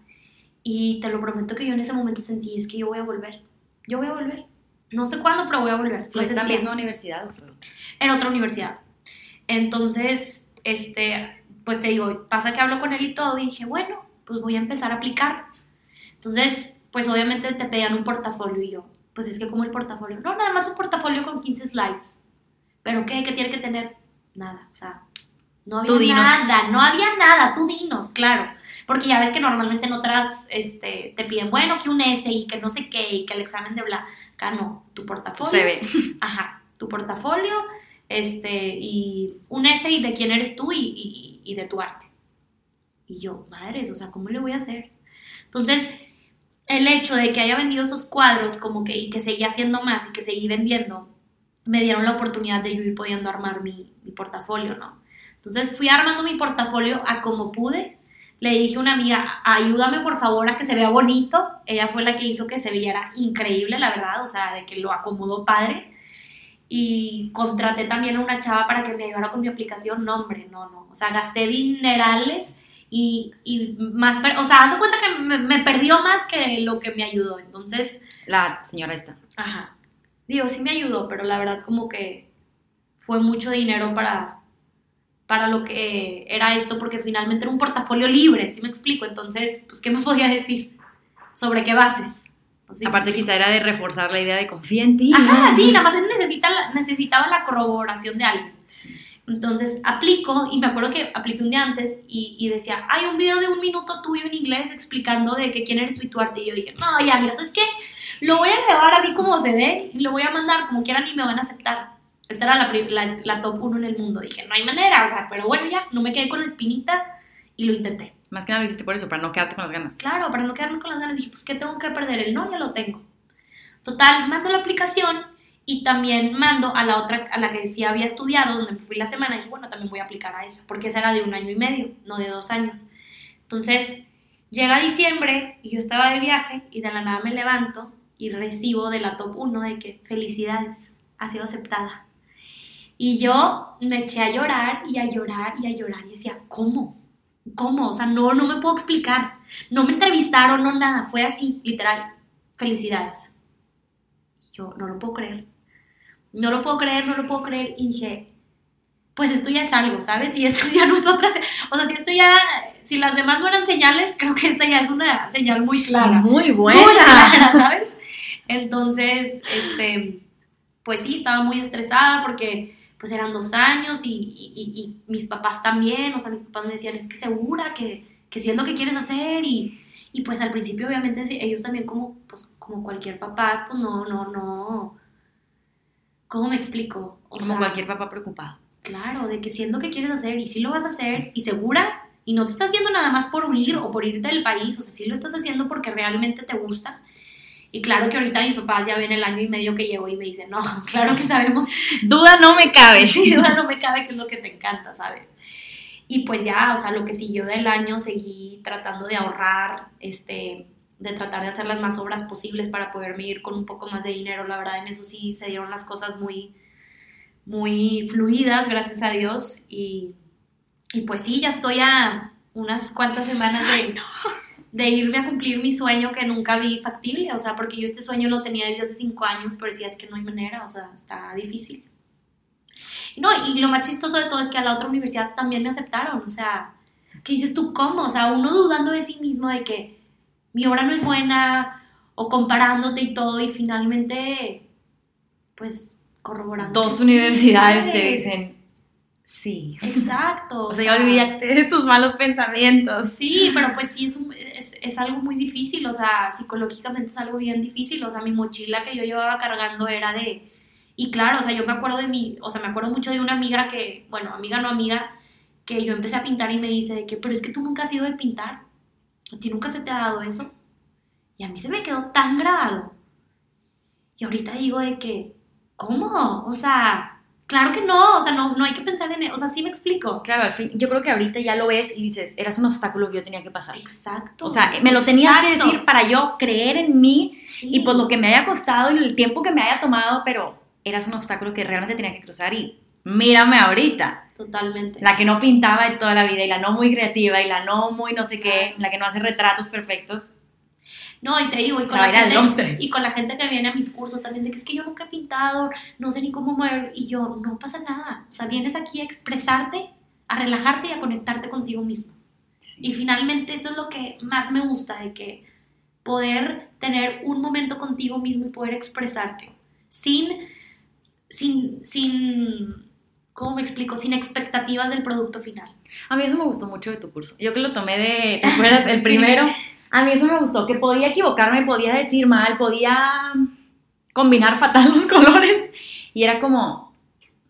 Speaker 1: Y te lo prometo que yo en ese momento sentí, es que yo voy a volver. Yo voy a volver. No sé cuándo, pero voy a volver.
Speaker 2: ¿Fue esta
Speaker 1: sentía.
Speaker 2: misma universidad o fue otra?
Speaker 1: Universidad. Entonces, este, pues te digo, pasa que hablo con él y todo, y dije, bueno, pues voy a empezar a aplicar. Entonces, pues obviamente te pedían un portafolio y yo, pues es que como el portafolio, no, nada más un portafolio con 15 slides. ¿Pero qué? ¿Qué tiene que tener? Nada, o sea, no había nada, no había nada, tú dinos, claro. Porque ya ves que normalmente en otras este, te piden, bueno, que un SI, que no sé qué, y que el examen de bla. Acá no, tu portafolio.
Speaker 2: Se ve.
Speaker 1: Ajá, tu portafolio, este, y un essay de quién eres tú y, y- y de tu arte. Y yo, madres, o sea, ¿cómo le voy a hacer? Entonces, el hecho de que haya vendido esos cuadros, como que, y que seguía haciendo más y que seguí vendiendo, me dieron la oportunidad de yo ir pudiendo armar mi, mi portafolio, ¿no? Entonces fui armando mi portafolio a como pude. Le dije a una amiga, ayúdame por favor a que se vea bonito. Ella fue la que hizo que se viera increíble, la verdad, o sea, de que lo acomodó padre. Y contraté también a una chava para que me ayudara con mi aplicación. No, hombre, no, no. O sea, gasté dinerales y, y más, o sea, haz de cuenta que me, me perdió más que lo que me ayudó. Entonces,
Speaker 2: La señora esta.
Speaker 1: Ajá. Digo, sí me ayudó, pero la verdad como que fue mucho dinero para, para lo que era esto, porque finalmente era un portafolio libre, ¿sí me explico? Entonces, pues, ¿qué me podía decir? ¿Sobre qué bases? ¿Sí
Speaker 2: Aparte quizá era de reforzar la idea de confía en ti.
Speaker 1: Ajá, sí, nada más necesita necesitaba la corroboración de alguien. Entonces aplico y me acuerdo que apliqué un día antes y, y decía, hay un video de un minuto tuyo en inglés explicando de que quién eres tú y tu arte. Y yo dije, no, ya, mira, ¿sabes qué? Lo voy a grabar así como se dé y lo voy a mandar como quieran y me van a aceptar. Esta era la, pri- la, la top 1 en el mundo. Dije, no hay manera, o sea, pero bueno, ya, no me quedé con la espinita y lo intenté.
Speaker 2: Más que nada lo hiciste por eso, para no quedarte con las ganas.
Speaker 1: Claro, para no quedarme con las ganas, dije, pues, ¿qué tengo que perder? El no, ya lo tengo. Total, mando la aplicación y también mando a la otra, a la que decía había estudiado, donde me fui la semana, y dije, bueno, también voy a aplicar a esa, porque esa era de un año y medio, no de dos años. Entonces, llega diciembre y yo estaba de viaje y de la nada me levanto y recibo de la top 1 de que felicidades, ha sido aceptada. Y yo me eché a llorar y a llorar y a llorar y decía, ¿cómo? ¿Cómo? O sea, no, no me puedo explicar. No me entrevistaron, no nada. Fue así, literal. Felicidades. Y Yo no lo puedo creer. No lo puedo creer, no lo puedo creer. Y dije, pues esto ya es algo, ¿sabes? Si esto ya no es otra. O sea, si esto ya. Si las demás no eran señales, creo que esta ya es una señal muy clara.
Speaker 2: Muy
Speaker 1: Muy clara, ¿sabes? Entonces, este. Pues sí, estaba muy estresada porque pues eran dos años y, y- y- y mis papás también, o sea, mis papás me decían, es que segura que, que si es lo que quieres hacer y, y pues al principio obviamente sí, ellos también como, pues, como cualquier papás, pues no, no, no, ¿cómo me explico? O
Speaker 2: Como
Speaker 1: sea,
Speaker 2: cualquier papá preocupado.
Speaker 1: Claro, de que si es lo que quieres hacer y si lo vas a hacer y segura y no te estás haciendo nada más por huir o por irte del país, o sea, si lo estás haciendo porque realmente te gusta. Y claro que ahorita mis papás ya ven el año y medio que llevo y me dicen, no, claro que sabemos
Speaker 2: Duda no me cabe.
Speaker 1: Sí, duda no me cabe que es lo que te encanta, ¿sabes? Y pues ya, o sea, lo que siguió del año seguí tratando de ahorrar, este, de tratar de hacer las más obras posibles para poderme ir con un poco más de dinero. La verdad, en eso sí se dieron las cosas muy, muy fluidas, gracias a Dios. Y, y pues sí, ya estoy a unas cuantas semanas de, de irme a cumplir mi sueño que nunca vi factible. O sea, porque yo este sueño lo tenía desde hace cinco años, pero decía es que no hay manera, o sea, está difícil. No, y lo más chistoso de todo es que a la otra universidad también me aceptaron, o sea, ¿qué dices tú cómo? O sea, uno dudando de sí mismo de que mi obra no es buena o comparándote y todo y finalmente, pues, corroborando.
Speaker 2: Dos universidades te dicen sí.
Speaker 1: Exacto.
Speaker 2: O sea, ya olvídate de tus malos pensamientos.
Speaker 1: Sí, pero pues sí, es, un- es, es algo muy difícil, o sea, psicológicamente es algo bien difícil, o sea, mi mochila que yo llevaba cargando era de... Y claro, o sea, yo me acuerdo de mi, o sea, me acuerdo mucho de una amiga que, bueno, amiga no amiga, que yo empecé a pintar y me dice de que, pero es que tú nunca has ido de pintar, a ti nunca se te ha dado eso. Y a mí se me quedó tan grabado. Y ahorita digo de que, ¿cómo? O sea, Claro que no, o sea, no, no hay que pensar en, o sea, sí me explico.
Speaker 2: Claro, al fin, yo creo que ahorita ya lo ves y dices, eras un obstáculo que yo tenía que pasar.
Speaker 1: Exacto.
Speaker 2: O sea, me lo tenías que decir para yo creer en mí
Speaker 1: Sí.
Speaker 2: y pues lo que me haya costado y el tiempo que me haya tomado, pero eras un obstáculo que realmente tenía que cruzar y mírame ahorita.
Speaker 1: Totalmente.
Speaker 2: La que no pintaba de toda la vida y la no muy creativa y la no muy no sé qué, la que no hace retratos perfectos.
Speaker 1: No, y te digo, y con, la gente, y con la gente que viene a mis cursos también, de que es que yo nunca he pintado, no sé ni cómo mover, y yo, no pasa nada. O sea, vienes aquí a expresarte, a relajarte y a conectarte contigo mismo. Y finalmente eso es lo que más me gusta, de que poder tener un momento contigo mismo y poder expresarte sin, sin, sin, ¿cómo me explico? Sin expectativas del producto final.
Speaker 2: A mí eso me gustó mucho de tu curso. Yo que lo tomé de, ¿te acuerdas? El
Speaker 1: Sí.
Speaker 2: A mí eso me gustó, que podía equivocarme, podía decir mal, podía combinar fatal los colores. Y era como,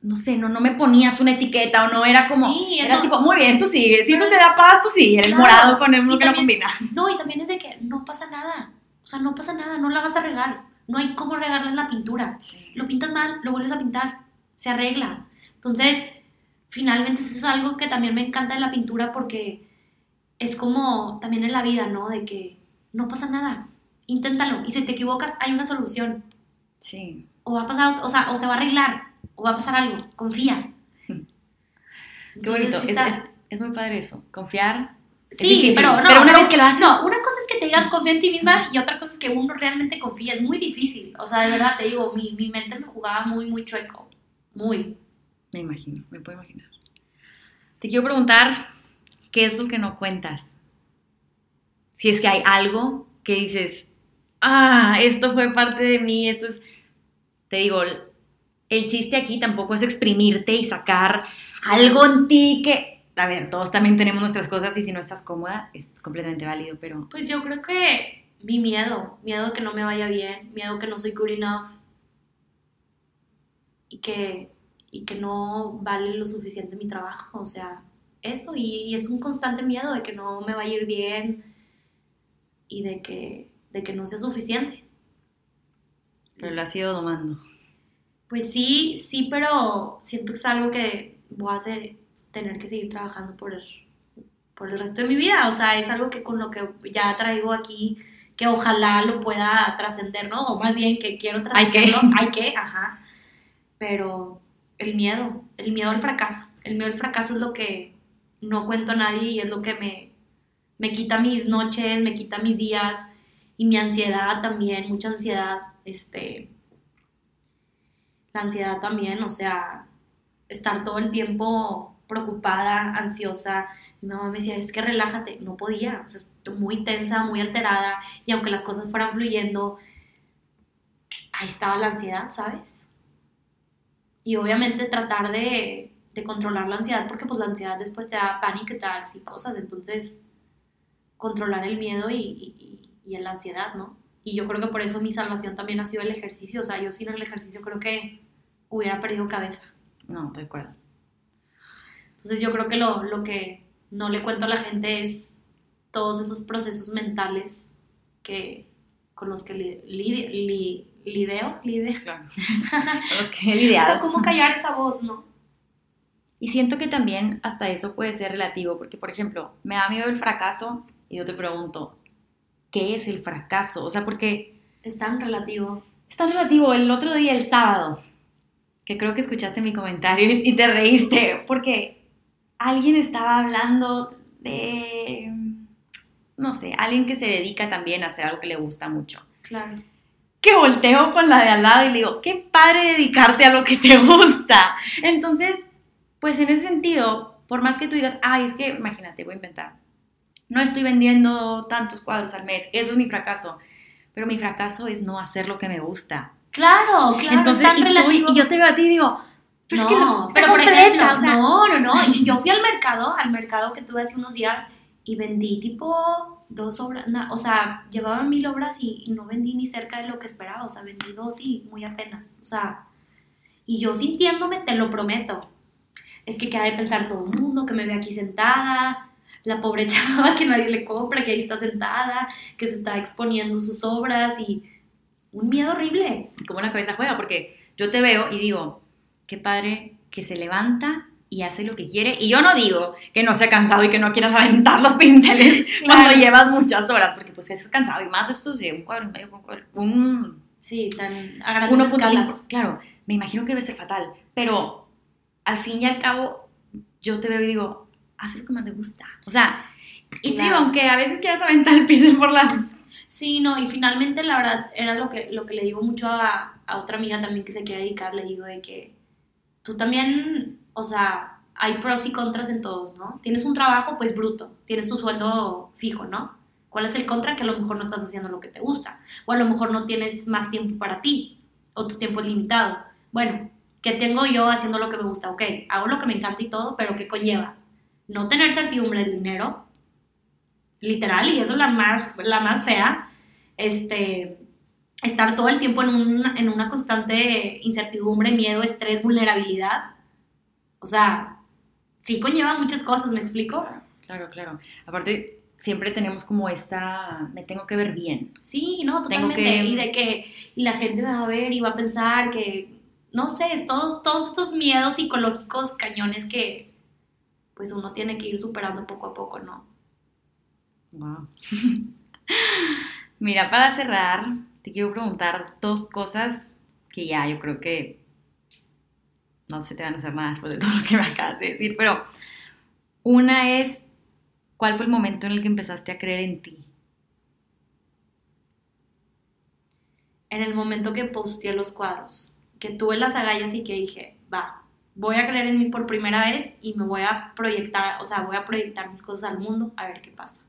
Speaker 2: no sé, no, no me ponías una etiqueta o no era como,
Speaker 1: Sí,
Speaker 2: era
Speaker 1: no.
Speaker 2: tipo, muy bien, tú sigue. Si tú te da paz, tú sigue. El
Speaker 1: Claro.
Speaker 2: morado con el que no
Speaker 1: también-
Speaker 2: combina.
Speaker 1: No, y también es de que no pasa nada. O sea, no pasa nada, no la vas a regar. No hay cómo regarla en la pintura. Lo pintas mal, lo vuelves a pintar. Se arregla. Entonces, finalmente eso es algo que también me encanta de la pintura porque es como también en la vida, ¿no? De que no pasa nada. Inténtalo. Y si te equivocas, hay una solución.
Speaker 2: Sí.
Speaker 1: O va a pasar, o sea, o se va a arreglar. O va a pasar algo. Confía.
Speaker 2: Qué
Speaker 1: Entonces,
Speaker 2: bonito.
Speaker 1: sí
Speaker 2: Es, es- es muy padre eso. Confiar.
Speaker 1: Sí,
Speaker 2: difícil,
Speaker 1: pero no,
Speaker 2: Pero una
Speaker 1: no,
Speaker 2: vez que lo haces.
Speaker 1: No, una cosa es que te digan confía en ti misma y otra cosa es que uno realmente confía. Es muy difícil. O sea, de verdad te digo, mi, mi mente me jugaba muy, muy chueco. Muy.
Speaker 2: Me imagino, me puedo imaginar. Te quiero preguntar, ¿qué es lo que no cuentas? Si es que hay algo que dices, ah, esto fue parte de mí, esto es... Te digo, el chiste aquí tampoco es exprimirte y sacar algo en ti que... A ver, todos también tenemos nuestras cosas y si no estás cómoda es completamente válido, pero...
Speaker 1: Pues yo creo que mi miedo, miedo que no me vaya bien, miedo que no soy good enough y que, y que no vale lo suficiente mi trabajo. O sea, eso. Y, y es un constante miedo de que no me vaya a ir bien y de que, de que no sea suficiente.
Speaker 2: Pero lo has ido domando.
Speaker 1: Pues sí, sí, pero siento que es algo que voy a hacer- tener que seguir trabajando por el, por el resto de mi vida. O sea, es algo que con lo que ya traigo aquí, que ojalá lo pueda trascender, ¿no? O más bien que quiero
Speaker 2: Hay que.
Speaker 1: trascenderlo. Hay que, ajá. Pero el miedo, el miedo al fracaso. El miedo al fracaso es lo que no cuento a nadie y es lo que me, me quita mis noches, me quita mis días y mi ansiedad también, mucha ansiedad, este, la ansiedad también, o sea, estar todo el tiempo preocupada, ansiosa. Mi mamá me decía, es que relájate, no podía, o sea, estoy muy tensa, muy alterada, y aunque las cosas fueran fluyendo, ahí estaba la ansiedad, ¿sabes? Y obviamente tratar de, de controlar la ansiedad, porque pues la ansiedad después te da panic attacks y cosas, entonces controlar el miedo y, y, y la ansiedad, ¿no? Y yo creo que por eso mi salvación también ha sido el ejercicio. O sea, yo sin el ejercicio creo que hubiera perdido cabeza.
Speaker 2: No, de acuerdo.
Speaker 1: Entonces yo creo que lo, lo que no le cuento a la gente es todos esos procesos mentales que, con los que li, li- li- lideo. lideo.
Speaker 2: Claro. He
Speaker 1: O sea, cómo callar esa voz, ¿no?
Speaker 2: Y siento que también hasta eso puede ser relativo, porque por ejemplo, me da miedo el fracaso y yo te pregunto, ¿qué es el fracaso? O sea, porque
Speaker 1: Es tan relativo.
Speaker 2: es tan relativo. El otro día, el sábado, que creo que escuchaste mi comentario y te reíste, porque alguien estaba hablando de, no sé, alguien que se dedica también a hacer algo que le gusta mucho.
Speaker 1: Claro.
Speaker 2: que volteo con la de al lado y le digo, qué padre dedicarte a lo que te gusta. Entonces, pues en ese sentido, por más que tú digas, ay, es que, imagínate, voy a inventar, no estoy vendiendo tantos cuadros al mes, eso es mi fracaso, pero mi fracaso es no hacer lo que me gusta.
Speaker 1: Claro, claro,
Speaker 2: Entonces,
Speaker 1: es tan
Speaker 2: y, tú-
Speaker 1: relativo.
Speaker 2: y yo te veo a ti y digo, pero
Speaker 1: no,
Speaker 2: es que no,
Speaker 1: pero por
Speaker 2: completa,
Speaker 1: ejemplo,
Speaker 2: o sea,
Speaker 1: no, no, no. Y yo fui al mercado, al mercado que tuve hace unos días y vendí tipo dos obras, na- o sea, llevaba mil obras y, y no vendí ni cerca de lo que esperaba, o sea, vendí dos y muy apenas, o sea, y yo sintiéndome, te lo prometo, es que queda de pensar todo el mundo que me ve aquí sentada, la pobre chava que nadie le compra, que ahí está sentada, que se está exponiendo sus obras y un miedo horrible.
Speaker 2: cómo la cabeza juega, porque yo te veo y digo, qué padre que se levanta y hace lo que quiere. Y yo no digo que no sea cansado y que no quieras aventar los pinceles cuando llevas muchas horas, porque pues es cansado y más esto de un cuadro y medio, un cuadro, un...
Speaker 1: Sí, tan a grandes escalas.
Speaker 2: Claro, me imagino que debe ser fatal, pero al fin y al cabo yo te veo y digo, haz lo que más te gusta. O sea, y digo, aunque a veces quieras aventar el pincel por la...
Speaker 1: Sí, no, y finalmente la verdad era lo que, lo que le digo mucho a, a otra amiga también que se quiere dedicar, le digo de que tú también, o sea, hay pros y contras en todos, ¿no? Tienes un trabajo, pues bruto, tienes tu sueldo fijo, ¿no? ¿Cuál es el contra? Que a lo mejor no estás haciendo lo que te gusta, o a lo mejor no tienes más tiempo para ti, o tu tiempo es limitado. Bueno, ¿qué tengo yo haciendo lo que me gusta? Ok, hago lo que me encanta y todo, pero ¿qué conlleva? No tener certidumbre del dinero, literal, y eso es la más, la más fea, este, estar todo el tiempo en, en una constante incertidumbre, miedo, estrés, vulnerabilidad. O sea, sí conlleva muchas cosas, ¿me explico?
Speaker 2: Claro, claro. Aparte, siempre tenemos como esta, me tengo que ver bien.
Speaker 1: Sí, no, totalmente. Y de que y la gente me va a ver y va a pensar que, no sé, todos, todos estos miedos psicológicos cañones que pues uno tiene que ir superando poco a poco, ¿no?
Speaker 2: Wow. Mira, para cerrar, te quiero preguntar dos cosas que ya yo creo que no se te van a hacer nada después de todo lo que me acabas de decir, pero una es, ¿cuál fue el momento en el que empezaste a creer en ti?
Speaker 1: En el momento que posteé los cuadros, que tuve las agallas y que dije, va, voy a creer en mí por primera vez y me voy a proyectar, o sea, voy a proyectar mis cosas al mundo a ver qué pasa.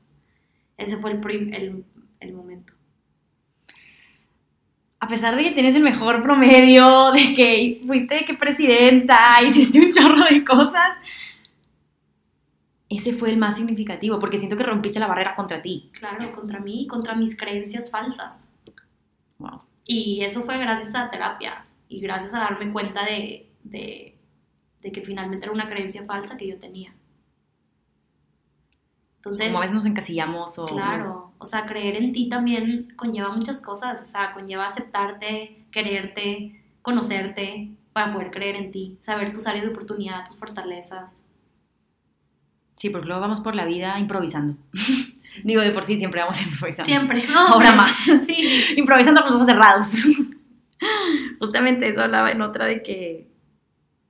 Speaker 1: Ese fue el, el, el momento
Speaker 2: a pesar de que tienes el mejor promedio, de que fuiste de que presidenta, hiciste un chorro de cosas, ese fue el más significativo, porque siento que rompiste la barrera contra ti.
Speaker 1: Claro, contra mí y contra mis creencias falsas. Wow. Y eso fue gracias a terapia y gracias a darme cuenta de, de, de que finalmente era una creencia falsa que yo tenía.
Speaker 2: Entonces, como a veces nos encasillamos o...
Speaker 1: Claro, o sea, creer en ti también conlleva muchas cosas, o sea, conlleva aceptarte, quererte, conocerte para poder creer en ti, saber tus áreas de oportunidad, tus fortalezas.
Speaker 2: Sí, porque luego vamos por la vida improvisando. Digo, de por sí siempre vamos improvisando.
Speaker 1: Siempre,
Speaker 2: no. Ahora más. Sí. improvisando con los ojos cerrados. Justamente eso hablaba en otra de que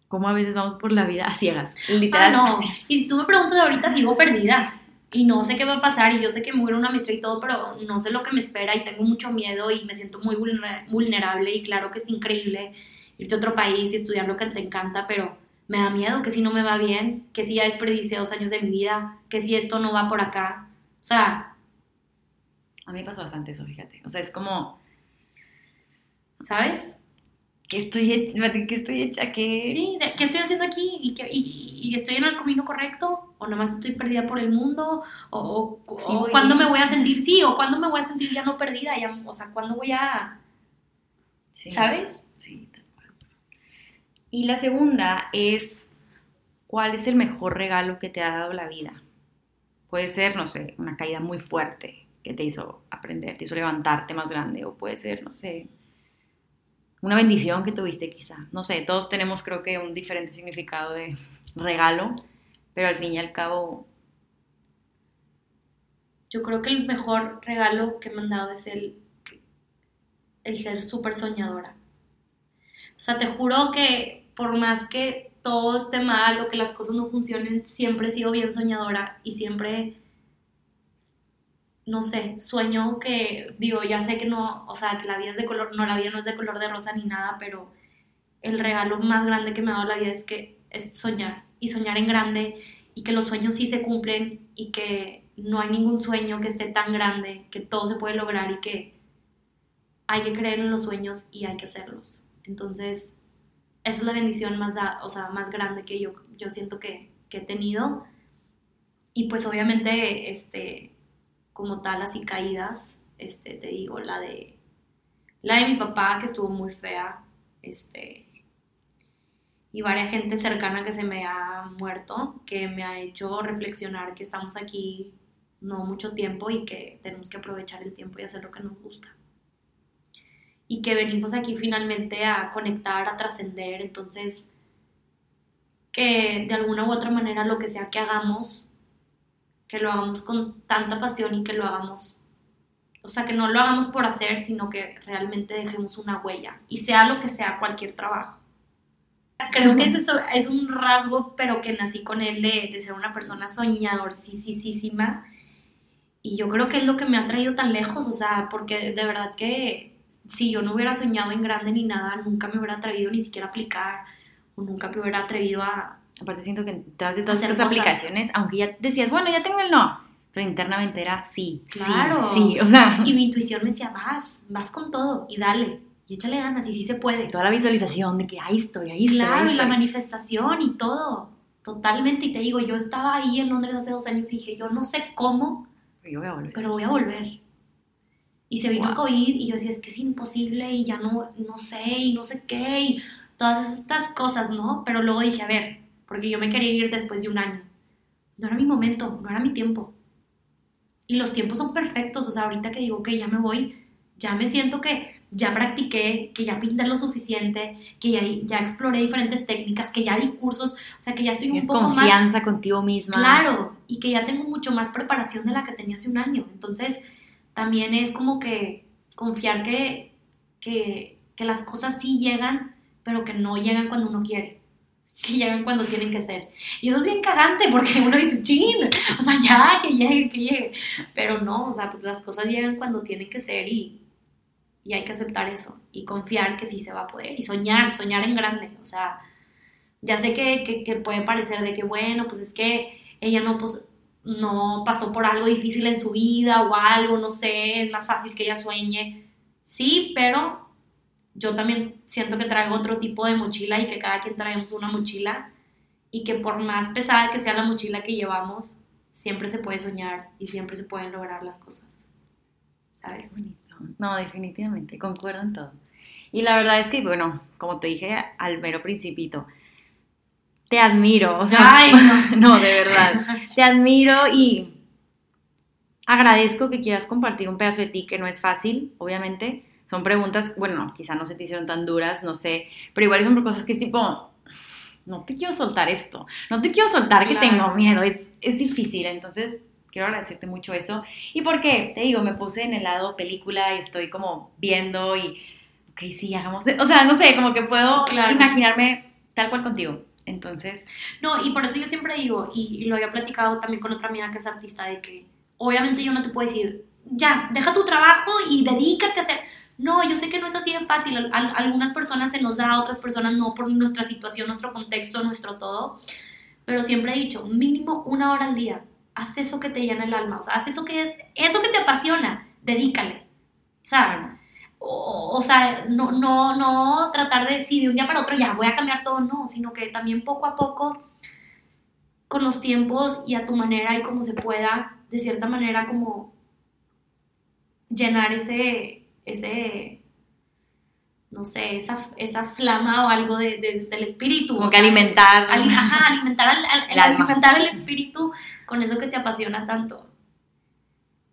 Speaker 2: como a veces vamos por la vida a ciegas, literal.
Speaker 1: Ah, no. Y si tú me preguntas ahorita, sigo perdida y no sé qué va a pasar y yo sé que a una maestría y todo, pero no sé lo que me espera y tengo mucho miedo y me siento muy vulnerable y claro que es increíble irte a otro país y estudiar lo que te encanta, pero me da miedo que si no me va bien, que si ya desperdicié dos años de mi vida, que si esto no va por acá. O sea...
Speaker 2: A mí me pasa bastante eso, fíjate. O sea, es como...
Speaker 1: ¿Sabes?
Speaker 2: ¿qué estoy hecha? ¿Qué estoy hecha? ¿Qué?
Speaker 1: Sí, ¿qué estoy haciendo aquí? ¿Y, y, estoy en el camino correcto? ¿O nomás estoy perdida por el mundo? ¿O, o, cuándo me voy a sentir, sí, o cuándo me voy a sentir ya no perdida? Ya, o sea, ¿cuándo voy a... ¿Sabes? Sí, tal cual.
Speaker 2: Y la segunda es, ¿cuál es el mejor regalo que te ha dado la vida? Puede ser, no sé, una caída muy fuerte que te hizo aprender, te hizo levantarte más grande, o puede ser, no sé, una bendición que tuviste quizá. No sé, todos tenemos creo que un diferente significado de regalo, pero al fin y al cabo...
Speaker 1: Yo creo que el mejor regalo que me han dado es el, el ser súper soñadora. O sea, te juro que por más que todo esté mal o que las cosas no funcionen, siempre he sido bien soñadora y siempre no sé, sueño que, digo, ya sé que no, o sea, que la vida es de color, no, la vida no es de color de rosa ni nada, pero el regalo más grande que me ha dado la vida es que es soñar y soñar en grande y que los sueños sí se cumplen y que no hay ningún sueño que esté tan grande, que todo se puede lograr y que hay que creer en los sueños y hay que hacerlos. Entonces, esa es la bendición más, o sea, más grande que yo, yo siento que, que he tenido. Y pues obviamente, este, como tal así caídas, este, te digo, la de, la de mi papá que estuvo muy fea, este, y varias gente cercana que se me ha muerto, que me ha hecho reflexionar que estamos aquí no mucho tiempo y que tenemos que aprovechar el tiempo y hacer lo que nos gusta. Y que venimos aquí finalmente a conectar, a trascender, entonces que de alguna u otra manera lo que sea que hagamos, que lo hagamos con tanta pasión y que lo hagamos, o sea, que no lo hagamos por hacer, sino que realmente dejemos una huella y sea lo que sea cualquier trabajo. Creo que eso es un rasgo, pero que nací con él de, de ser una persona soñadorcísima. Y yo creo que es lo que me ha traído tan lejos, o sea, porque de verdad que si yo no hubiera soñado en grande ni nada, nunca me hubiera atrevido ni siquiera a aplicar o nunca me hubiera atrevido a...
Speaker 2: Aparte siento que detrás de todas estas aplicaciones, aunque ya decías, bueno, ya tengo el no, pero internamente era sí, claro. sí, o sea...
Speaker 1: Y mi intuición me decía, vas, vas con todo y dale, y échale ganas, y sí se puede.
Speaker 2: Toda la visualización de que ahí estoy, ahí estoy.
Speaker 1: Claro, y la manifestación y todo, totalmente. Y te digo, yo estaba ahí en Londres hace dos años y dije, yo no sé cómo,
Speaker 2: pero, yo voy a volver.
Speaker 1: pero voy a volver. Y se vino COVID y yo decía, es que es imposible y ya no, no sé y no sé qué y todas estas cosas, ¿no? Pero luego dije, a ver, porque yo me quería ir después de un año. No era mi momento, no era mi tiempo. Y los tiempos son perfectos, o sea, ahorita que digo que ya me voy, ya me siento que ya practiqué, que ya pinté lo suficiente, que ya, ya exploré diferentes técnicas, que ya di cursos, o sea, que ya estoy un poco
Speaker 2: más... confianza contigo misma.
Speaker 1: Claro, y que ya tengo mucho más preparación de la que tenía hace un año. Entonces, también es como que confiar que, que, las cosas sí llegan, pero que no llegan cuando uno quiere, que llegan cuando tienen que ser. Y eso es bien cagante porque uno dice, chin, o sea, ya, que llegue, que llegue. Pero no, o sea, pues las cosas llegan cuando tienen que ser y, y hay que aceptar eso y confiar que sí se va a poder y soñar, soñar en grande. O sea, ya sé que, que, que puede parecer de que, bueno, pues es que ella no, pues, no pasó por algo difícil en su vida o algo, no sé, es más fácil que ella sueñe. Sí, pero yo también siento que traigo otro tipo de mochila y que cada quien traemos una mochila y que por más pesada que sea la mochila que llevamos, siempre se puede soñar y siempre se pueden lograr las cosas. ¿Sabes?
Speaker 2: No, definitivamente, concuerdo en todo. Y la verdad es que, bueno, como te dije al mero principito, te admiro, o sea, no. de verdad, te admiro y agradezco que quieras compartir un pedazo de ti que no es fácil, obviamente. Son preguntas, bueno, quizá no se te hicieron tan duras, no sé, pero igual son cosas que es tipo, no te quiero soltar esto, no te quiero soltar que tengo miedo, es, es difícil, entonces quiero agradecerte mucho eso. Y porque, te digo, me puse en el lado película y estoy como viendo y, ok, sí, hagamos, o sea, no sé, como que puedo imaginarme tal cual contigo. Entonces...
Speaker 1: No, y por eso yo siempre digo, y, lo había platicado también con otra amiga que es artista, de que obviamente yo no te puedo decir, ya, deja tu trabajo y dedícate a hacer... No, yo sé que no es así de fácil. algunas personas se nos da, otras personas no, por nuestra situación, nuestro contexto, nuestro todo. Pero siempre he dicho, mínimo una hora al día. Haz eso que te llena el alma. O sea, haz eso que es, eso que te apasiona. Dedícale. ¿Sabes? o, sea, no, no, no tratar de, si de un día para otro ya voy a cambiar todo, no, sino que también poco a poco, con los tiempos y a tu manera y como se pueda, de cierta manera como llenar ese, ese, no sé, esa, esa flama o algo de, del espíritu.
Speaker 2: Como que alimentar.
Speaker 1: ajá, alimentar, el, alimentar el espíritu con eso que te apasiona tanto.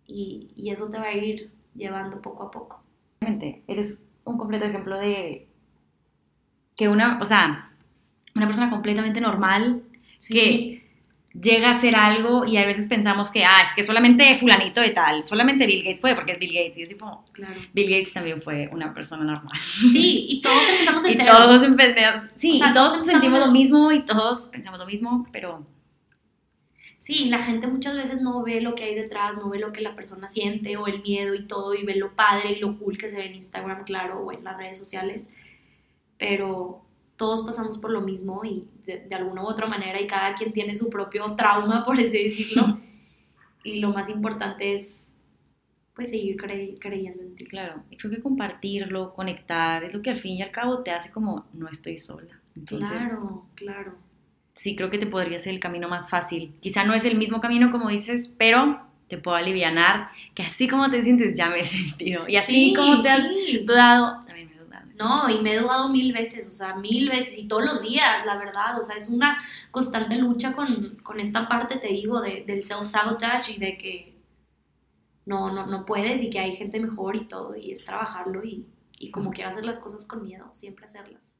Speaker 1: Y, y eso te va a ir llevando poco a poco
Speaker 2: eres un completo ejemplo de que una, o sea, una persona completamente normal que llega a hacer algo y a veces pensamos que, ah, es que solamente fulanito de tal, solamente Bill Gates fue, porque es Bill Gates, y es tipo, claro. Bill Gates también fue una persona normal.
Speaker 1: Sí, y todos empezamos de
Speaker 2: y Todos empezamos, sí, todos sentimos lo mismo y todos pensamos lo mismo, pero
Speaker 1: Sí, la gente muchas veces no ve lo que hay detrás, no ve lo que la persona siente o el miedo y todo, y ve lo padre y lo cool que se ve en Instagram, claro, o en las redes sociales, pero todos pasamos por lo mismo y de, alguna u otra manera y cada quien tiene su propio trauma, por así decirlo, y lo más importante es pues seguir creyendo en ti.
Speaker 2: Claro, y creo que compartirlo, conectar, es lo que al fin y al cabo te hace como no estoy sola.
Speaker 1: claro, claro
Speaker 2: sí creo que te podría ser el camino más fácil. Quizá no es el mismo camino como dices, pero te puedo aliviar que así como te sientes ya me he sentido. Y así como te has dudado, también me he dudado.
Speaker 1: No, y me he dudado mil veces, o sea, mil veces y todos los días, la verdad. O sea, es una constante lucha con, con esta parte, te digo, de, del self-sabotage y de que no, no, no puedes y que hay gente mejor y todo, y es trabajarlo y, y como quieras hacer las cosas con miedo, siempre hacerlas.